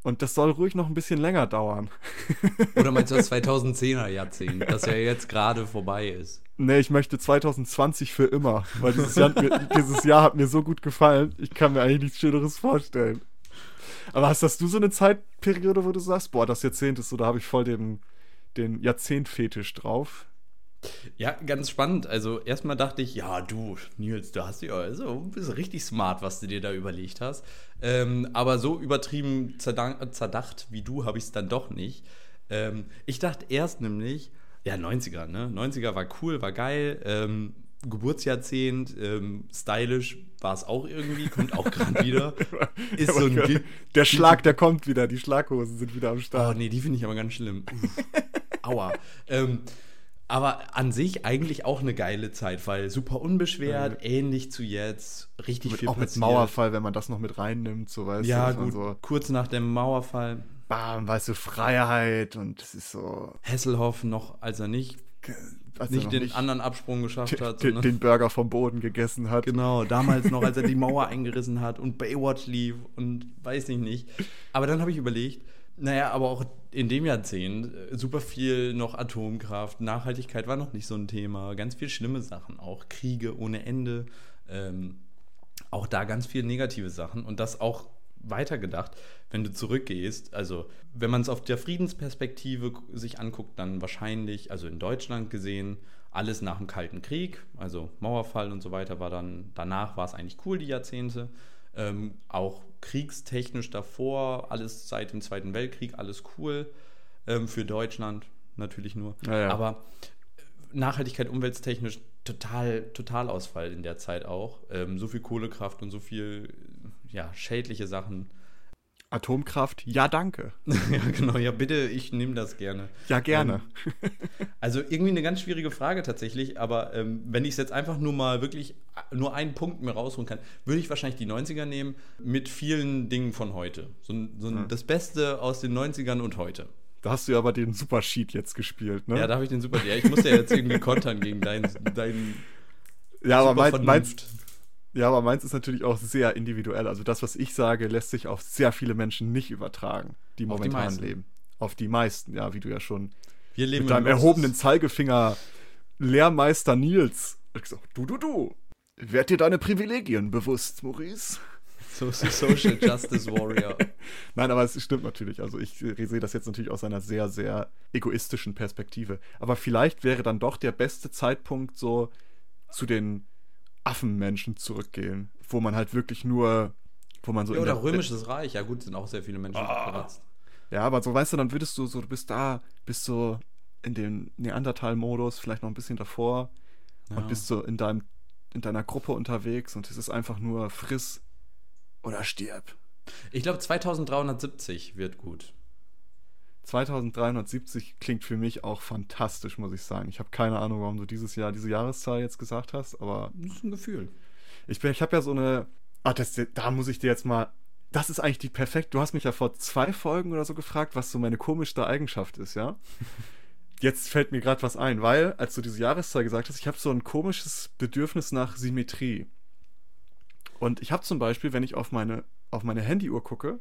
Speaker 1: und das soll ruhig noch ein bisschen länger dauern, *laughs*
Speaker 2: Oder meinst du das 2010er Jahrzehnt, das ja jetzt gerade vorbei ist?
Speaker 1: Nee, ich möchte 2020 für immer, weil dieses Jahr, hat mir, dieses Jahr hat mir so gut gefallen. Ich kann mir eigentlich nichts Schöneres vorstellen. Aber hast, hast du so eine Zeitperiode, wo du sagst, boah, das Jahrzehnt ist so, da habe ich voll den, den Jahrzehntfetisch drauf?
Speaker 2: Ja, ganz spannend. Also erstmal dachte ich, ja, du, Nils, du hast ja, also bist richtig smart, was du dir da überlegt hast. Ähm, aber so übertrieben zerdacht wie du habe ich es dann doch nicht. Ähm, ich dachte erst nämlich, ja, 90er, ne? 90er war cool, war geil. Ähm, Geburtsjahrzehnt, ähm, stylisch war es auch irgendwie, kommt auch gerade *laughs* wieder. Ist so ein
Speaker 1: der Schlag, der kommt wieder, die Schlaghosen sind wieder am
Speaker 2: Oh,
Speaker 1: Start.
Speaker 2: nee, die finde ich aber ganz schlimm. Uff. Aua. ähm, aber an sich eigentlich auch eine geile Zeit, weil super unbeschwert, ähnlich zu jetzt, richtig
Speaker 1: mit,
Speaker 2: viel
Speaker 1: auch mit
Speaker 2: passiert.
Speaker 1: Mauerfall, wenn man das noch mit reinnimmt, so weißt
Speaker 2: Ja,
Speaker 1: du,
Speaker 2: gut,
Speaker 1: so,
Speaker 2: kurz nach dem Mauerfall.
Speaker 1: bam, weißt du, Freiheit und es ist so,
Speaker 2: Hesselhoff noch, als er nicht,
Speaker 1: als
Speaker 2: nicht den anderen Absprung geschafft hat.
Speaker 1: den, den Burger vom Boden gegessen hat.
Speaker 2: Genau, damals noch, als er die *laughs* Mauer eingerissen hat und Baywatch lief und weiß ich nicht. Aber dann habe ich überlegt, naja, aber auch in dem Jahrzehnt äh, super viel noch Atomkraft, Nachhaltigkeit war noch nicht so ein Thema, ganz viel schlimme Sachen, auch Kriege ohne Ende, ähm, auch da ganz viel negative Sachen und das auch weitergedacht, wenn du zurückgehst, also wenn man es auf der Friedensperspektive sich anguckt, dann wahrscheinlich, also in Deutschland gesehen, alles nach dem Kalten Krieg, also Mauerfall und so weiter war dann, danach war es eigentlich cool, die Jahrzehnte. Ähm, auch kriegstechnisch davor, alles seit dem Zweiten Weltkrieg, alles cool. Ähm, für Deutschland natürlich nur.
Speaker 1: Ja, ja.
Speaker 2: Aber äh, Nachhaltigkeit, umwelttechnisch total, Totalausfall in der Zeit auch. Ähm, so viel Kohlekraft und so viel ja, schädliche Sachen.
Speaker 1: Atomkraft, ja, danke. *laughs*
Speaker 2: ja, genau. Ja, bitte, ich nehme das gerne.
Speaker 1: Ja, gerne.
Speaker 2: Ähm, also irgendwie eine ganz schwierige Frage tatsächlich, aber ähm, wenn ich es jetzt einfach nur mal wirklich nur einen Punkt mir rausholen kann, würde ich wahrscheinlich die 90er nehmen mit vielen Dingen von heute. So, so hm. das Beste aus den 90ern und heute.
Speaker 1: Da hast du ja aber den Super Sheet jetzt gespielt, ne?
Speaker 2: Ja, da habe ich den Super Ja, ich muss ja jetzt irgendwie kontern gegen deinen. Dein
Speaker 1: ja, aber mein, meins, ja, aber meins ist natürlich auch sehr individuell. Also das, was ich sage, lässt sich auf sehr viele Menschen nicht übertragen, die auf momentan die leben. Auf die meisten, ja, wie du ja schon
Speaker 2: Wir leben
Speaker 1: mit deinem erhobenen Zeigefinger Lehrmeister Nils. Du, du, du. Werd dir deine Privilegien bewusst, Maurice.
Speaker 2: So, so Social *laughs* Justice Warrior.
Speaker 1: Nein, aber es stimmt natürlich. Also ich sehe das jetzt natürlich aus einer sehr, sehr egoistischen Perspektive. Aber vielleicht wäre dann doch der beste Zeitpunkt so zu den Affenmenschen zurückgehen, wo man halt wirklich nur, wo man so
Speaker 2: ja, oder römisches Reich, ja gut, sind auch sehr viele Menschen oh.
Speaker 1: Ja, aber so weißt du, dann würdest du so, du bist da, bist so in dem Neandertal-Modus, vielleicht noch ein bisschen davor ja. und bist so in deinem in deiner Gruppe unterwegs und es ist einfach nur friss oder stirb.
Speaker 2: Ich glaube 2370 wird gut.
Speaker 1: 2370 klingt für mich auch fantastisch, muss ich sagen. Ich habe keine Ahnung, warum du dieses Jahr diese Jahreszahl jetzt gesagt hast, aber
Speaker 2: das ist ein Gefühl.
Speaker 1: Ich bin, ich habe ja so eine, ah, das, da muss ich dir jetzt mal, das ist eigentlich die perfekt. Du hast mich ja vor zwei Folgen oder so gefragt, was so meine komischste Eigenschaft ist, ja. *laughs* jetzt fällt mir gerade was ein, weil als du diese Jahreszahl gesagt hast, ich habe so ein komisches Bedürfnis nach Symmetrie. Und ich habe zum Beispiel, wenn ich auf meine auf meine Handyuhr gucke,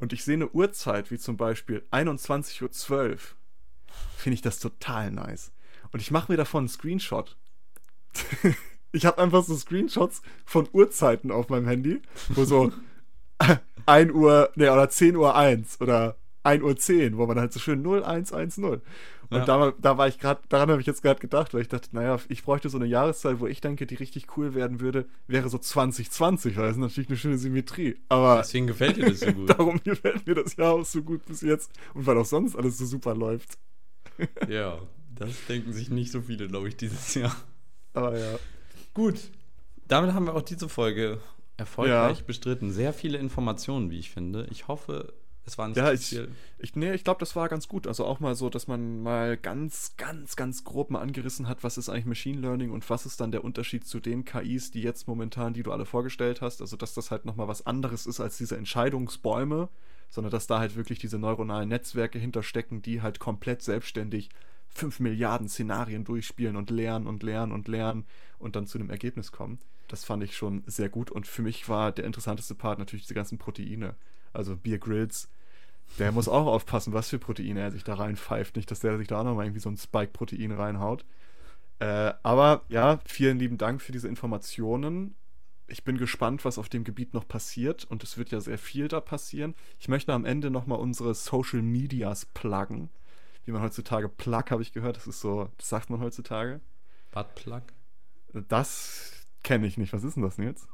Speaker 1: und ich sehe eine Uhrzeit, wie zum Beispiel 21.12 Uhr, finde ich das total nice. Und ich mache mir davon einen Screenshot. *laughs* ich habe einfach so Screenshots von Uhrzeiten auf meinem Handy, wo so *laughs* 1 Uhr, ne, oder 10 Uhr 1 oder 1 Uhr 10, wo man halt so schön 0110. Und ja. da, da war ich gerade, daran habe ich jetzt gerade gedacht, weil ich dachte, naja, ich bräuchte so eine Jahreszeit, wo ich denke, die richtig cool werden würde, wäre so 2020, weil das ist natürlich eine schöne Symmetrie. Aber
Speaker 2: deswegen gefällt dir das so gut. *laughs*
Speaker 1: darum gefällt mir das Jahr auch so gut bis jetzt und weil auch sonst alles so super läuft. *laughs*
Speaker 2: ja, das denken sich nicht so viele, glaube ich, dieses Jahr.
Speaker 1: Aber ja.
Speaker 2: Gut. Damit haben wir auch diese Folge erfolgreich ja. bestritten. Sehr viele Informationen, wie ich finde. Ich hoffe, es war nicht
Speaker 1: ja, ich, viel. Ich, nee, ich glaube, das war ganz gut. Also auch mal so, dass man mal ganz, ganz, ganz grob mal angerissen hat, was ist eigentlich Machine Learning und was ist dann der Unterschied zu den KIs, die jetzt momentan, die du alle vorgestellt hast. Also dass das halt nochmal was anderes ist als diese Entscheidungsbäume, sondern dass da halt wirklich diese neuronalen Netzwerke hinterstecken, die halt komplett selbstständig 5 Milliarden Szenarien durchspielen und lernen und lernen und lernen und dann zu einem Ergebnis kommen. Das fand ich schon sehr gut und für mich war der interessanteste Part natürlich diese ganzen Proteine also Beer Grills, der muss auch aufpassen, was für Proteine er sich da reinpfeift. Nicht, dass der sich da auch nochmal irgendwie so ein Spike-Protein reinhaut. Äh, aber ja, vielen lieben Dank für diese Informationen. Ich bin gespannt, was auf dem Gebiet noch passiert und es wird ja sehr viel da passieren. Ich möchte am Ende nochmal unsere Social Medias pluggen. Wie man heutzutage Plug, habe ich gehört. Das ist so, das sagt man heutzutage.
Speaker 2: Buttplug?
Speaker 1: Das kenne ich nicht. Was ist denn das denn jetzt?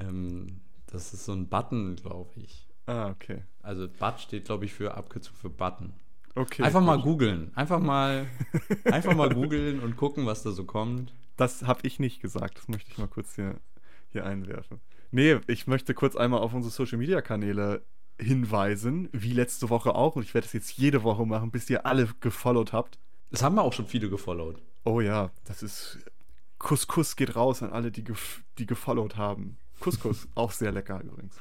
Speaker 2: Ähm, das ist so ein Button, glaube ich.
Speaker 1: Ah, okay.
Speaker 2: Also Butt steht, glaube ich, für Abkürzung für Button.
Speaker 1: Okay.
Speaker 2: Einfach mal googeln. Einfach mal, *laughs* einfach mal googeln und gucken, was da so kommt.
Speaker 1: Das habe ich nicht gesagt. Das möchte ich mal kurz hier, hier einwerfen. Nee, ich möchte kurz einmal auf unsere Social Media Kanäle hinweisen, wie letzte Woche auch. Und ich werde es jetzt jede Woche machen, bis ihr alle gefollowt habt.
Speaker 2: Das haben wir auch schon viele gefollowt.
Speaker 1: Oh ja, das ist. Kuss, Kuss geht raus an alle, die, gef die gefollowt haben. Couscous, *laughs* auch sehr lecker übrigens.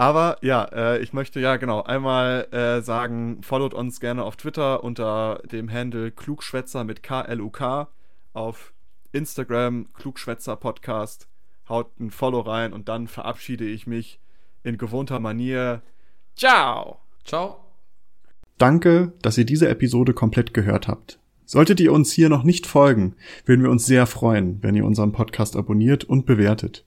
Speaker 1: Aber ja, äh, ich möchte ja genau einmal äh, sagen, followt uns gerne auf Twitter unter dem Handle Klugschwätzer mit K-L-U-K, auf Instagram Klugschwätzer Podcast. Haut ein Follow rein und dann verabschiede ich mich in gewohnter Manier. Ciao!
Speaker 2: Ciao!
Speaker 1: Danke, dass ihr diese Episode komplett gehört habt. Solltet ihr uns hier noch nicht folgen, würden wir uns sehr freuen, wenn ihr unseren Podcast abonniert und bewertet.